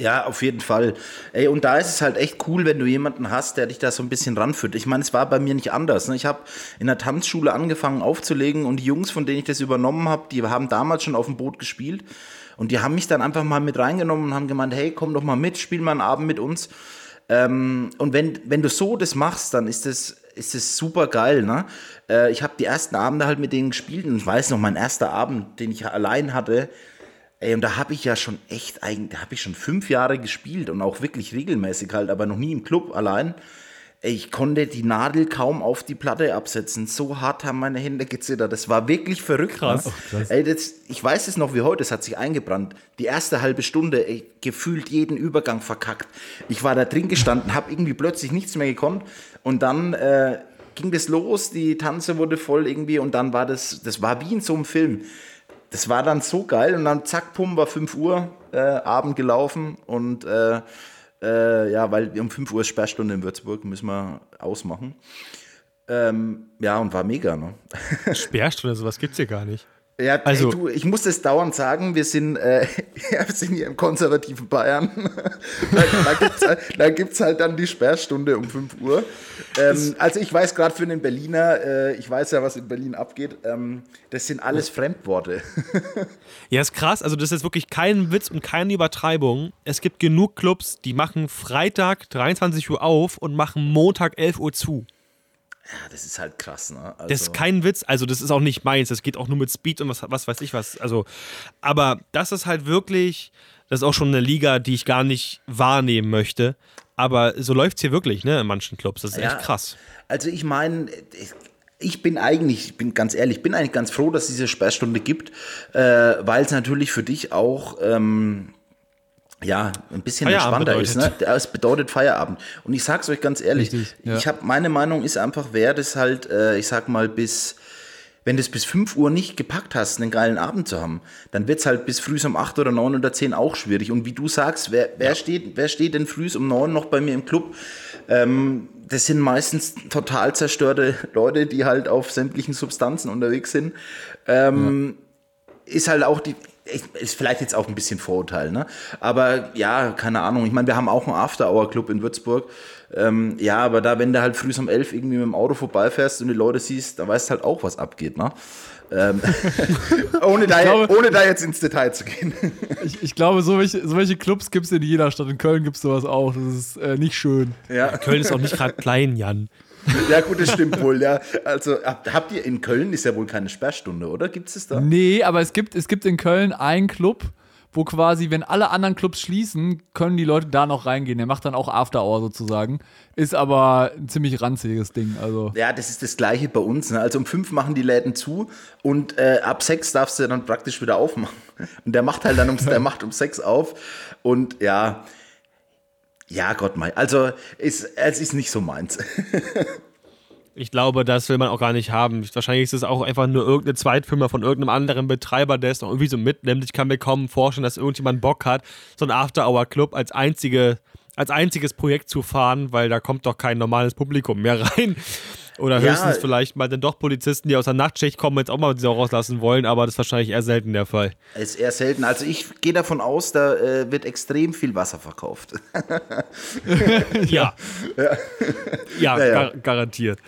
Ja, auf jeden Fall. Ey, und da ist es halt echt cool, wenn du jemanden hast, der dich da so ein bisschen ranführt. Ich meine, es war bei mir nicht anders. Ne? Ich habe in der Tanzschule angefangen aufzulegen und die Jungs, von denen ich das übernommen habe, die haben damals schon auf dem Boot gespielt und die haben mich dann einfach mal mit reingenommen und haben gemeint, hey, komm doch mal mit, spiel mal einen Abend mit uns. Ähm, und wenn, wenn du so das machst, dann ist das, ist das super geil. Ne? Äh, ich habe die ersten Abende halt mit denen gespielt und ich weiß noch, mein erster Abend, den ich allein hatte, Ey, und da habe ich ja schon echt, da habe ich schon fünf Jahre gespielt und auch wirklich regelmäßig halt, aber noch nie im Club allein. Ey, ich konnte die Nadel kaum auf die Platte absetzen. So hart haben meine Hände gezittert. Das war wirklich verrückt. Krass. Ne? krass. Ey, das, ich weiß es noch wie heute, es hat sich eingebrannt. Die erste halbe Stunde, ey, gefühlt jeden Übergang verkackt. Ich war da drin gestanden, habe irgendwie plötzlich nichts mehr gekonnt und dann äh, ging das los, die Tanze wurde voll irgendwie und dann war das, das war wie in so einem Film das war dann so geil und dann zack, pum, war 5 Uhr äh, Abend gelaufen und äh, äh, ja, weil um 5 Uhr ist Sperrstunde in Würzburg, müssen wir ausmachen. Ähm, ja, und war mega, ne? Sperrstunde, sowas gibt's hier gar nicht. Ja, also, ey, du, ich muss das dauernd sagen, wir sind, äh, wir sind hier im konservativen Bayern. da gibt es halt, halt, dann die Sperrstunde um 5 Uhr. Ähm, also ich weiß gerade für einen Berliner, äh, ich weiß ja, was in Berlin abgeht, ähm, das sind alles Fremdworte. ja, ist krass, also das ist wirklich kein Witz und keine Übertreibung. Es gibt genug Clubs, die machen Freitag 23 Uhr auf und machen Montag 11 Uhr zu. Ja, das ist halt krass, ne? Also das ist kein Witz, also das ist auch nicht meins, das geht auch nur mit Speed und was, was weiß ich was. Also, aber das ist halt wirklich, das ist auch schon eine Liga, die ich gar nicht wahrnehmen möchte. Aber so läuft es hier wirklich, ne, in manchen Clubs. Das ist ja, echt krass. Also ich meine, ich bin eigentlich, ich bin ganz ehrlich, ich bin eigentlich ganz froh, dass es diese Sperrstunde gibt, äh, weil es natürlich für dich auch ähm, ja, ein bisschen Feierabend entspannter bedeutet. ist. Ne? Es bedeutet Feierabend. Und ich sag's euch ganz ehrlich, Richtig, ja. ich habe meine Meinung ist einfach, wer das halt, äh, ich sag mal, bis, wenn du es bis 5 Uhr nicht gepackt hast, einen geilen Abend zu haben, dann wird's halt bis früh um 8 oder 9 oder 10 auch schwierig. Und wie du sagst, wer, wer, ja. steht, wer steht denn früh um 9 noch bei mir im Club? Ähm, das sind meistens total zerstörte Leute, die halt auf sämtlichen Substanzen unterwegs sind. Ähm, ja. Ist halt auch die, ist vielleicht jetzt auch ein bisschen Vorurteil, ne? Aber ja, keine Ahnung. Ich meine, wir haben auch einen After-Hour-Club in Würzburg. Ähm, ja, aber da, wenn du halt früh um elf irgendwie mit dem Auto vorbeifährst und die Leute siehst, dann weißt du halt auch, was abgeht, ne? Ähm, ohne, da, glaube, ohne da jetzt ins Detail zu gehen. ich, ich glaube, so welche, so welche Clubs gibt es in jeder Stadt. In Köln gibt es sowas auch. Das ist äh, nicht schön. Ja. Köln ist auch nicht gerade klein, Jan. Ja, gut, das stimmt wohl, ja. Also habt ihr in Köln ist ja wohl keine Sperrstunde, oder? Gibt es da? Nee, aber es gibt, es gibt in Köln einen Club, wo quasi, wenn alle anderen Clubs schließen, können die Leute da noch reingehen. Der macht dann auch After Hour sozusagen. Ist aber ein ziemlich ranziges Ding. Also. Ja, das ist das Gleiche bei uns. Ne? Also um fünf machen die Läden zu und äh, ab sechs darfst du dann praktisch wieder aufmachen. Und der macht halt dann um, der macht um sechs auf. Und ja, ja, Gott, mein. Also, ist, es ist nicht so meins. Ich glaube, das will man auch gar nicht haben. Wahrscheinlich ist es auch einfach nur irgendeine Zweitfirma von irgendeinem anderen Betreiber, der es noch irgendwie so mitnimmt. Ich kann mir kaum vorstellen, dass irgendjemand Bock hat, so einen After-Hour-Club als, einzige, als einziges Projekt zu fahren, weil da kommt doch kein normales Publikum mehr rein. Oder höchstens ja, vielleicht mal dann doch Polizisten, die aus der Nachtschicht kommen, jetzt auch mal die Sau rauslassen wollen, aber das ist wahrscheinlich eher selten der Fall. Ist eher selten. Also ich gehe davon aus, da äh, wird extrem viel Wasser verkauft. ja. Ja, ja, ja. Gar garantiert.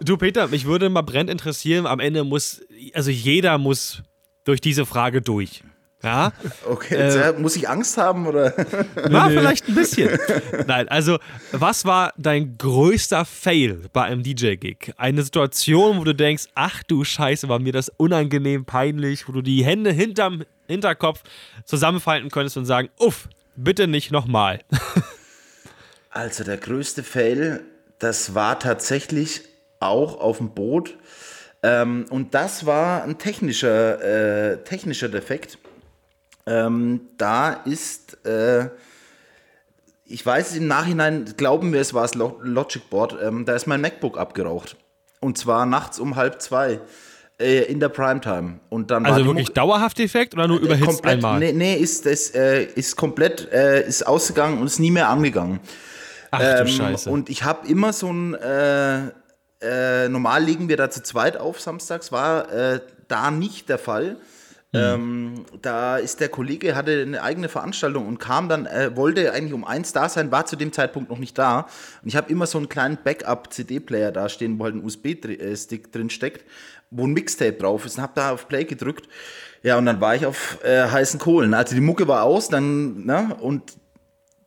Du, Peter, mich würde mal brennend interessieren, am Ende muss, also jeder muss durch diese Frage durch. Ja. Okay, äh, muss ich Angst haben oder? Na, vielleicht ein bisschen. Nein, also, was war dein größter Fail bei einem DJ-Gig? Eine Situation, wo du denkst, ach du Scheiße, war mir das unangenehm, peinlich, wo du die Hände hinterm Hinterkopf zusammenfalten könntest und sagen, uff, bitte nicht nochmal. Also, der größte Fail, das war tatsächlich auch auf dem Boot. Ähm, und das war ein technischer, äh, technischer Defekt. Ähm, da ist, äh, ich weiß es im Nachhinein, glauben wir, es war das Logic Board, ähm, da ist mein MacBook abgeraucht. Und zwar nachts um halb zwei äh, in der Primetime. Und dann also wirklich dauerhaft Effekt oder nur äh, überhitzt komplett, einmal? Nee, nee ist, das, äh, ist komplett äh, ist ausgegangen und ist nie mehr angegangen. Ach du ähm, Scheiße. Und ich habe immer so ein, äh, normal legen wir da zu zweit auf samstags, war da nicht der Fall. Mhm. Ähm, da ist der Kollege, hatte eine eigene Veranstaltung und kam dann, äh, wollte eigentlich um eins da sein, war zu dem Zeitpunkt noch nicht da. Und ich habe immer so einen kleinen Backup-CD-Player da stehen, wo halt ein USB-Stick drin steckt, wo ein Mixtape drauf ist und habe da auf Play gedrückt. Ja, und dann war ich auf äh, heißen Kohlen. Also die Mucke war aus, dann, ne, und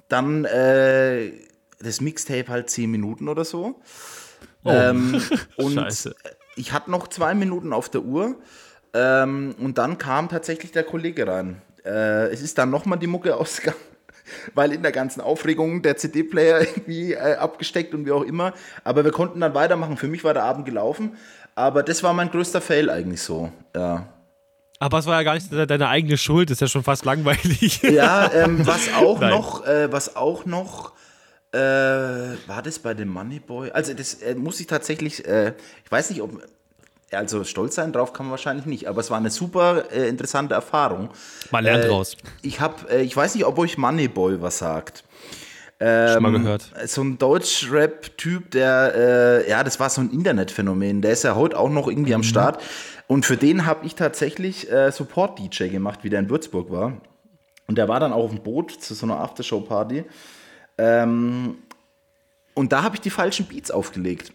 dann äh, das Mixtape halt zehn Minuten oder so. Oh. Ähm, und Scheiße. ich hatte noch zwei Minuten auf der Uhr ähm, und dann kam tatsächlich der Kollege rein. Äh, es ist dann nochmal die Mucke ausgegangen, weil in der ganzen Aufregung der CD-Player irgendwie äh, abgesteckt und wie auch immer. Aber wir konnten dann weitermachen. Für mich war der Abend gelaufen. Aber das war mein größter Fail eigentlich so. Ja. Aber es war ja gar nicht deine eigene Schuld, das ist ja schon fast langweilig. Ja, ähm, was auch Nein. noch, äh, was auch noch, äh, war das bei dem Moneyboy? Also das äh, muss ich tatsächlich, äh, ich weiß nicht, ob also stolz sein drauf kann man wahrscheinlich nicht, aber es war eine super äh, interessante Erfahrung. Man lernt äh, raus. Ich habe, äh, ich weiß nicht, ob euch Moneyboy was sagt. Ähm, Schon mal gehört. So ein Deutsch-Rap-Typ, der, äh, ja, das war so ein Internetphänomen. Der ist ja heute auch noch irgendwie mhm. am Start. Und für den habe ich tatsächlich äh, Support-DJ gemacht, wie der in Würzburg war. Und der war dann auch auf dem Boot zu so einer Aftershow-Party. Ähm, und da habe ich die falschen Beats aufgelegt.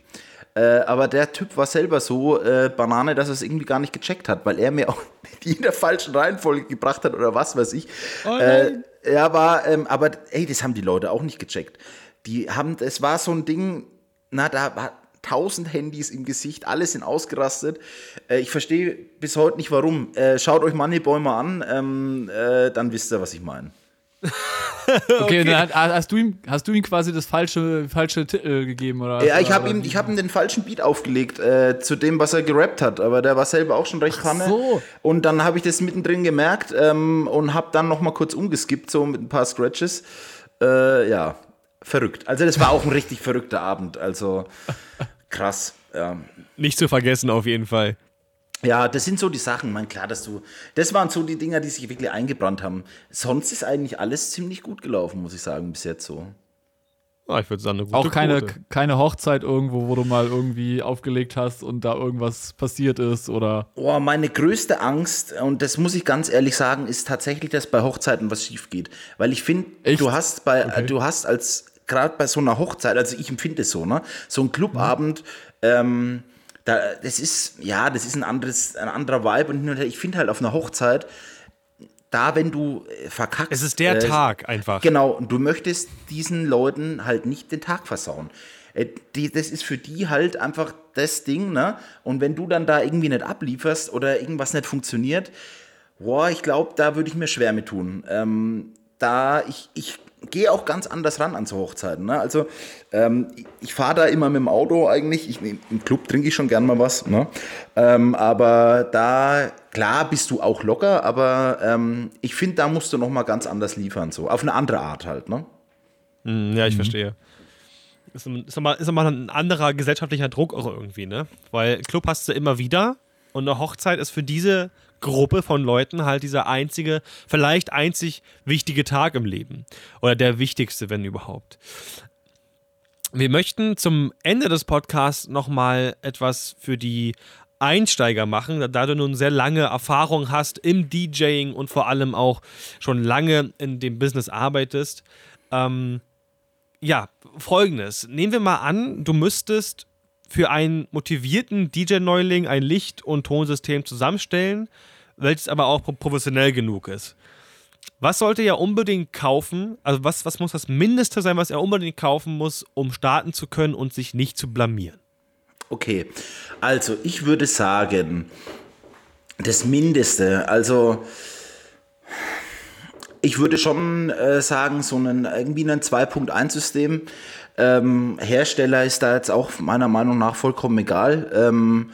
Äh, aber der Typ war selber so äh, Banane, dass er es irgendwie gar nicht gecheckt hat, weil er mir auch die in der falschen Reihenfolge gebracht hat oder was weiß ich. Oh äh, er war, ähm, aber ey, das haben die Leute auch nicht gecheckt. Die haben, es war so ein Ding, na, da war tausend Handys im Gesicht, alle sind ausgerastet. Äh, ich verstehe bis heute nicht warum. Äh, schaut euch Moneyboy mal an, ähm, äh, dann wisst ihr, was ich meine. okay, okay. dann hast du, ihm, hast du ihm quasi das falsche, falsche Titel gegeben, oder? Ja, ich habe ihm, hab ihm den falschen Beat aufgelegt äh, zu dem, was er gerappt hat, aber der war selber auch schon recht Panne. So. Und dann habe ich das mittendrin gemerkt ähm, und habe dann nochmal kurz umgeskippt, so mit ein paar Scratches. Äh, ja, verrückt. Also das war auch ein richtig verrückter Abend, also krass, ja. Nicht zu vergessen auf jeden Fall. Ja, das sind so die Sachen, man klar, dass du. Das waren so die Dinger, die sich wirklich eingebrannt haben. Sonst ist eigentlich alles ziemlich gut gelaufen, muss ich sagen, bis jetzt so. Ja, ich würde sagen, eine gute Auch keine, keine Hochzeit irgendwo, wo du mal irgendwie aufgelegt hast und da irgendwas passiert ist oder. Oh, meine größte Angst, und das muss ich ganz ehrlich sagen, ist tatsächlich, dass bei Hochzeiten was schief geht. Weil ich finde, du hast bei, okay. du hast als, gerade bei so einer Hochzeit, also ich empfinde es so, ne? So ein Clubabend, mhm. ähm, da, das ist, ja, das ist ein anderes, ein anderer Vibe und ich finde halt auf einer Hochzeit, da, wenn du äh, verkackst. Es ist der äh, Tag einfach. Genau, und du möchtest diesen Leuten halt nicht den Tag versauen. Äh, die, das ist für die halt einfach das Ding, ne? Und wenn du dann da irgendwie nicht ablieferst oder irgendwas nicht funktioniert, boah, ich glaube, da würde ich mir schwer mit tun. Ähm, da, ich, ich gehe auch ganz anders ran an so Hochzeiten. Ne? Also ähm, ich fahre da immer mit dem Auto eigentlich. Ich, Im Club trinke ich schon gern mal was. Ne? Ähm, aber da, klar bist du auch locker, aber ähm, ich finde, da musst du noch mal ganz anders liefern. So. Auf eine andere Art halt. Ne? Hm, ja, ich mhm. verstehe. Ist, ist, nochmal, ist nochmal ein anderer gesellschaftlicher Druck auch irgendwie, ne? Weil Club hast du immer wieder und eine Hochzeit ist für diese Gruppe von Leuten halt dieser einzige, vielleicht einzig wichtige Tag im Leben. Oder der wichtigste, wenn überhaupt. Wir möchten zum Ende des Podcasts nochmal etwas für die Einsteiger machen, da du nun sehr lange Erfahrung hast im DJing und vor allem auch schon lange in dem Business arbeitest. Ähm, ja, folgendes. Nehmen wir mal an, du müsstest für einen motivierten DJ-Neuling ein Licht- und Tonsystem zusammenstellen, welches aber auch professionell genug ist. Was sollte er unbedingt kaufen? Also was, was muss das Mindeste sein, was er unbedingt kaufen muss, um starten zu können und sich nicht zu blamieren? Okay, also ich würde sagen, das Mindeste, also ich würde schon äh, sagen, so einen, irgendwie ein 2.1-System. Ähm, Hersteller ist da jetzt auch meiner Meinung nach vollkommen egal. Ähm,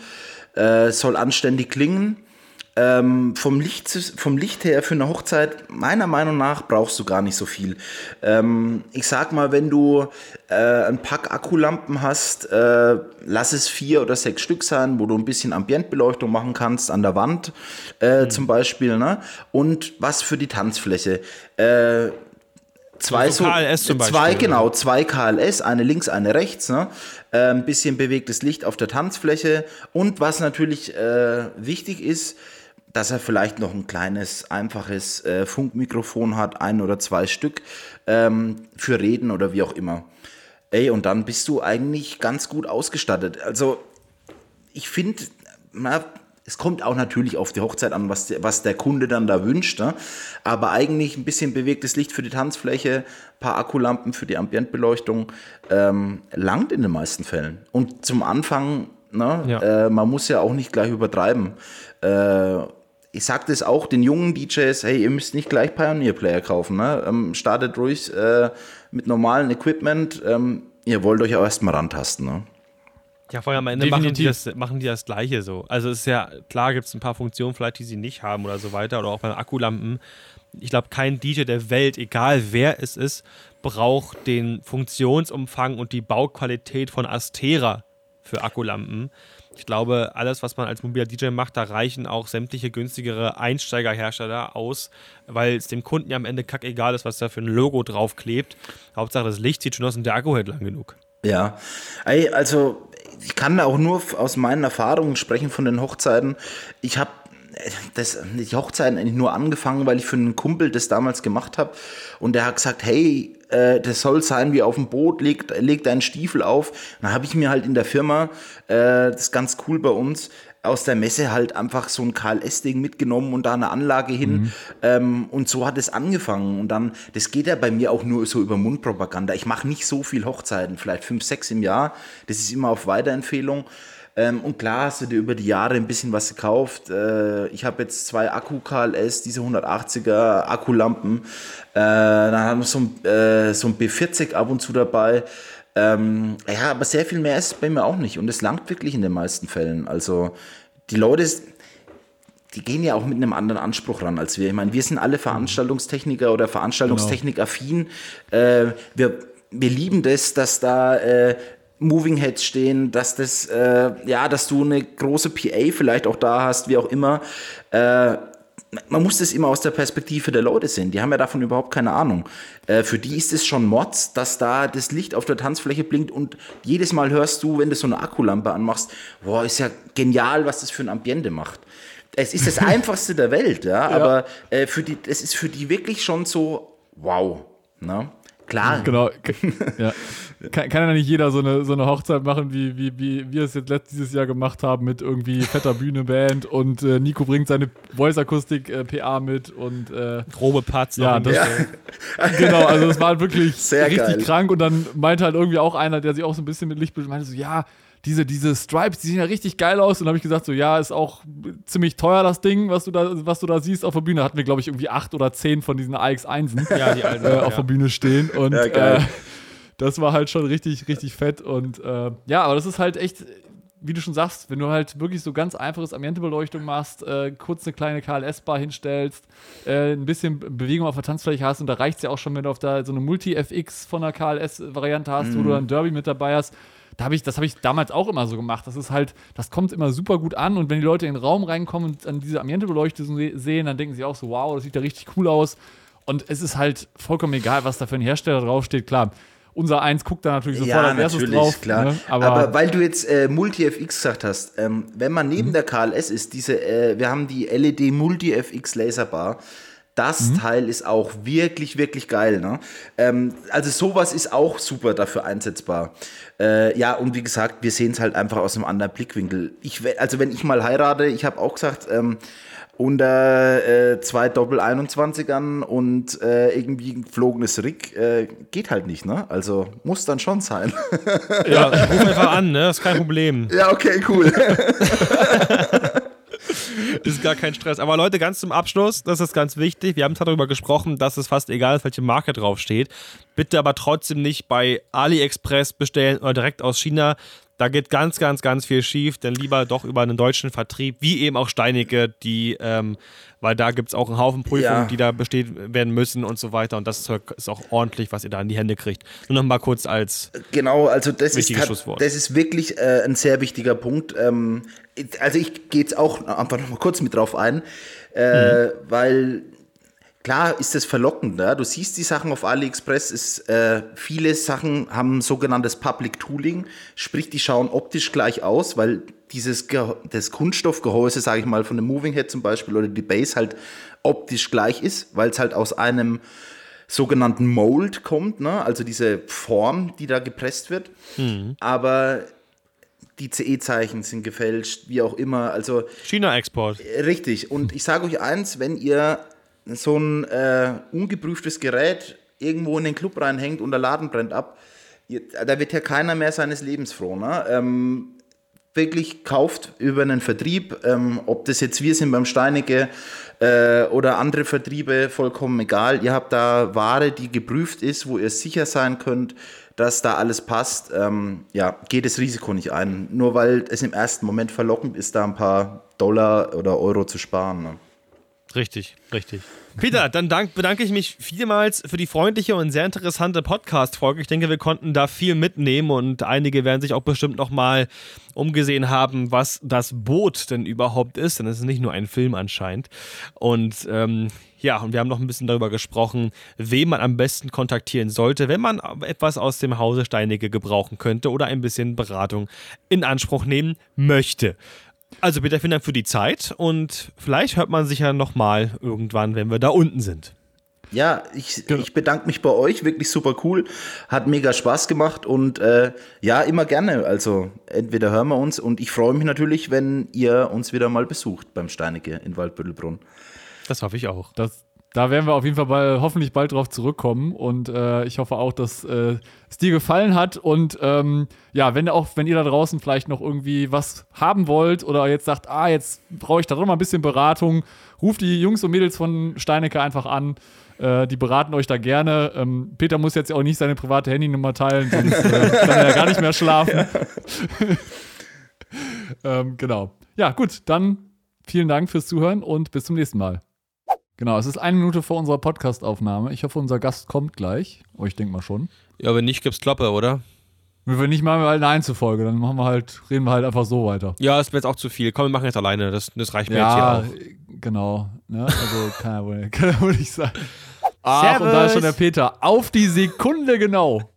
äh, soll anständig klingen. Ähm, vom, Licht, vom Licht her für eine Hochzeit, meiner Meinung nach, brauchst du gar nicht so viel. Ähm, ich sag mal, wenn du äh, ein Pack Akkulampen hast, äh, lass es vier oder sechs Stück sein, wo du ein bisschen Ambientbeleuchtung machen kannst, an der Wand äh, mhm. zum Beispiel. Ne? Und was für die Tanzfläche. Zwei so, KLS zum Beispiel. Zwei, genau, zwei KLS, eine links, eine rechts. Ne? Äh, ein bisschen bewegtes Licht auf der Tanzfläche. Und was natürlich äh, wichtig ist, dass er vielleicht noch ein kleines, einfaches äh, Funkmikrofon hat, ein oder zwei Stück ähm, für Reden oder wie auch immer. Ey, und dann bist du eigentlich ganz gut ausgestattet. Also, ich finde, es kommt auch natürlich auf die Hochzeit an, was der, was der Kunde dann da wünscht. Ne? Aber eigentlich ein bisschen bewegtes Licht für die Tanzfläche, paar Akkulampen für die Ambientbeleuchtung, ähm, langt in den meisten Fällen. Und zum Anfang, ne, ja. äh, man muss ja auch nicht gleich übertreiben. Äh, ich sage das auch den jungen DJs, hey, ihr müsst nicht gleich Pioneer-Player kaufen. Ne? Ähm, startet ruhig äh, mit normalem Equipment. Ähm, ihr wollt euch auch erstmal rantasten. Ne? Ja, vor allem am Ende machen die, das, machen die das Gleiche so. Also es ist ja, klar gibt es ein paar Funktionen vielleicht, die sie nicht haben oder so weiter. Oder auch bei Akkulampen. Ich glaube, kein DJ der Welt, egal wer es ist, braucht den Funktionsumfang und die Bauqualität von Astera für Akkulampen. Ich glaube, alles, was man als mobiler DJ macht, da reichen auch sämtliche günstigere Einsteigerhersteller aus, weil es dem Kunden ja am Ende kackegal ist, was da für ein Logo draufklebt. Hauptsache, das Licht sieht schon aus und der Akku hält lang genug. Ja, also ich kann auch nur aus meinen Erfahrungen sprechen von den Hochzeiten. Ich habe das, die Hochzeiten eigentlich nur angefangen, weil ich für einen Kumpel das damals gemacht habe. Und der hat gesagt, hey, äh, das soll sein wie auf dem Boot, legt, legt deinen Stiefel auf. Dann habe ich mir halt in der Firma, äh, das ist ganz cool bei uns, aus der Messe halt einfach so ein KLS-Ding mitgenommen und da eine Anlage hin. Mhm. Ähm, und so hat es angefangen. Und dann, das geht ja bei mir auch nur so über Mundpropaganda. Ich mache nicht so viel Hochzeiten, vielleicht fünf, sechs im Jahr. Das ist immer auf Weiterempfehlung. Ähm, und klar hast du dir über die Jahre ein bisschen was gekauft. Äh, ich habe jetzt zwei Akku-KLS, diese 180er Akkulampen. Äh, dann haben wir so ein, äh, so ein B40 ab und zu dabei. Ähm, ja, aber sehr viel mehr ist bei mir auch nicht. Und es langt wirklich in den meisten Fällen. Also die Leute, die gehen ja auch mit einem anderen Anspruch ran als wir. Ich meine, wir sind alle Veranstaltungstechniker oder Veranstaltungstechnik-affin. Genau. Äh, wir, wir lieben das, dass da äh, Moving Heads stehen, dass das, äh, ja, dass du eine große PA vielleicht auch da hast, wie auch immer. Äh, man muss das immer aus der Perspektive der Leute sehen. Die haben ja davon überhaupt keine Ahnung. Äh, für die ist es schon Mods, dass da das Licht auf der Tanzfläche blinkt und jedes Mal hörst du, wenn du so eine Akkulampe anmachst, boah, ist ja genial, was das für ein Ambiente macht. Es ist das einfachste der Welt, ja, ja. aber äh, für die, es ist für die wirklich schon so, wow. Ne? Klar. Genau. Ja. Kann, kann, ja nicht jeder so eine, so eine Hochzeit machen, wie, wie, wie wir es jetzt letztes Jahr gemacht haben, mit irgendwie fetter Bühneband und äh, Nico bringt seine Voice-Akustik-PA äh, mit und äh, grobe Parts. Ja, das, ja. genau, also es war halt wirklich Sehr richtig geil. krank und dann meinte halt irgendwie auch einer, der sich auch so ein bisschen mit Licht meinte so, ja, diese, diese Stripes, die sehen ja richtig geil aus. Und dann habe ich gesagt, so, ja, ist auch ziemlich teuer, das Ding, was du da, was du da siehst auf der Bühne. Hatten wir, glaube ich, irgendwie acht oder zehn von diesen AX1 ja, die alten, äh, auf ja. der Bühne stehen. Und ja, äh, das war halt schon richtig, richtig fett. Und äh, ja, aber das ist halt echt wie du schon sagst, wenn du halt wirklich so ganz einfaches Ambientebeleuchtung machst, äh, kurz eine kleine KLS-Bar hinstellst, äh, ein bisschen Bewegung auf der Tanzfläche hast und da reicht es ja auch schon, wenn du auf da so eine Multi-FX von der KLS-Variante hast, mhm. wo du ein Derby mit dabei hast. Da hab ich, das habe ich damals auch immer so gemacht. Das ist halt, das kommt immer super gut an und wenn die Leute in den Raum reinkommen und an diese Ambientebeleuchtung sehen, dann denken sie auch so, wow, das sieht ja richtig cool aus. Und es ist halt vollkommen egal, was da für ein Hersteller draufsteht. Klar, unser Eins guckt da natürlich sofort ja, als erstes drauf. Klar. Ne? Aber, Aber, weil du jetzt äh, Multi-FX gesagt hast, ähm, wenn man neben mhm. der KLS ist, diese, äh, wir haben die LED Multi-FX Laserbar. Das mhm. Teil ist auch wirklich, wirklich geil. Ne? Ähm, also sowas ist auch super dafür einsetzbar. Äh, ja, und wie gesagt, wir sehen es halt einfach aus einem anderen Blickwinkel. Ich, also wenn ich mal heirate, ich habe auch gesagt, ähm, unter äh, zwei Doppel-21ern und äh, irgendwie ein geflogenes Rig äh, geht halt nicht, ne? Also muss dann schon sein. Ja, ruf einfach an, ne? Das ist kein Problem. Ja, okay, cool. ist gar kein Stress. Aber Leute, ganz zum Abschluss, das ist ganz wichtig. Wir haben darüber gesprochen, dass es fast egal ist, welche Marke draufsteht. Bitte aber trotzdem nicht bei AliExpress bestellen oder direkt aus China. Da geht ganz, ganz, ganz viel schief, denn lieber doch über einen deutschen Vertrieb, wie eben auch Steinecke, die, ähm, weil da gibt es auch einen Haufen Prüfungen, ja. die da besteht werden müssen und so weiter. Und das Zeug ist auch ordentlich, was ihr da in die Hände kriegt. Nur noch mal kurz als Genau, also das, ist, das ist wirklich äh, ein sehr wichtiger Punkt. Ähm, also ich gehe jetzt auch einfach noch mal kurz mit drauf ein, äh, mhm. weil Klar ist das verlockend. Ne? Du siehst die Sachen auf AliExpress, ist, äh, viele Sachen haben sogenanntes Public Tooling, sprich, die schauen optisch gleich aus, weil dieses Ge das Kunststoffgehäuse, sage ich mal, von dem Moving Head zum Beispiel oder die Base halt optisch gleich ist, weil es halt aus einem sogenannten Mold kommt, ne? also diese Form, die da gepresst wird. Mhm. Aber die CE-Zeichen sind gefälscht, wie auch immer. Also China-Export. Richtig. Und ich sage euch eins, wenn ihr so ein äh, ungeprüftes Gerät irgendwo in den Club reinhängt und der Laden brennt ab, da wird ja keiner mehr seines Lebens froh. Ne? Ähm, wirklich kauft über einen Vertrieb, ähm, ob das jetzt wir sind beim Steinecke äh, oder andere Vertriebe, vollkommen egal. Ihr habt da Ware, die geprüft ist, wo ihr sicher sein könnt, dass da alles passt. Ähm, ja, geht das Risiko nicht ein. Nur weil es im ersten Moment verlockend ist, da ein paar Dollar oder Euro zu sparen. Ne? Richtig, richtig. Peter, dann dank, bedanke ich mich vielmals für die freundliche und sehr interessante Podcast-Folge. Ich denke, wir konnten da viel mitnehmen und einige werden sich auch bestimmt nochmal umgesehen haben, was das Boot denn überhaupt ist, denn es ist nicht nur ein Film anscheinend. Und ähm, ja, und wir haben noch ein bisschen darüber gesprochen, wen man am besten kontaktieren sollte, wenn man etwas aus dem Hause Steinecke gebrauchen könnte oder ein bisschen Beratung in Anspruch nehmen möchte. Also bitte vielen Dank für die Zeit und vielleicht hört man sich ja nochmal irgendwann, wenn wir da unten sind. Ja, ich, genau. ich bedanke mich bei euch, wirklich super cool. Hat mega Spaß gemacht und äh, ja, immer gerne. Also entweder hören wir uns und ich freue mich natürlich, wenn ihr uns wieder mal besucht beim Steinecke in Waldbüttelbrunn. Das hoffe ich auch. Das, da werden wir auf jeden Fall bald, hoffentlich bald drauf zurückkommen und äh, ich hoffe auch, dass äh, es dir gefallen hat und ähm, ja, wenn auch, wenn ihr da draußen vielleicht noch irgendwie was haben wollt oder jetzt sagt, ah, jetzt brauche ich da doch mal ein bisschen Beratung, ruft die Jungs und Mädels von Steinecke einfach an. Äh, die beraten euch da gerne. Ähm, Peter muss jetzt auch nicht seine private Handynummer teilen, sonst äh, kann er ja gar nicht mehr schlafen. ähm, genau. Ja, gut, dann vielen Dank fürs Zuhören und bis zum nächsten Mal. Genau, es ist eine Minute vor unserer Podcastaufnahme. Ich hoffe, unser Gast kommt gleich. Oh, ich denke mal schon. Ja, wenn nicht, gibt's Kloppe, oder? Wenn wir nicht, machen wir halt eine Einzelfolge, dann machen wir halt, reden wir halt einfach so weiter. Ja, das wäre jetzt auch zu viel. Komm, wir machen jetzt alleine. Das, das reicht mir ja, jetzt hier auch. Genau. Ne? Also kann ja wohl, kann ja wohl nicht sein. Ach, Servus. und da ist schon der Peter. Auf die Sekunde genau.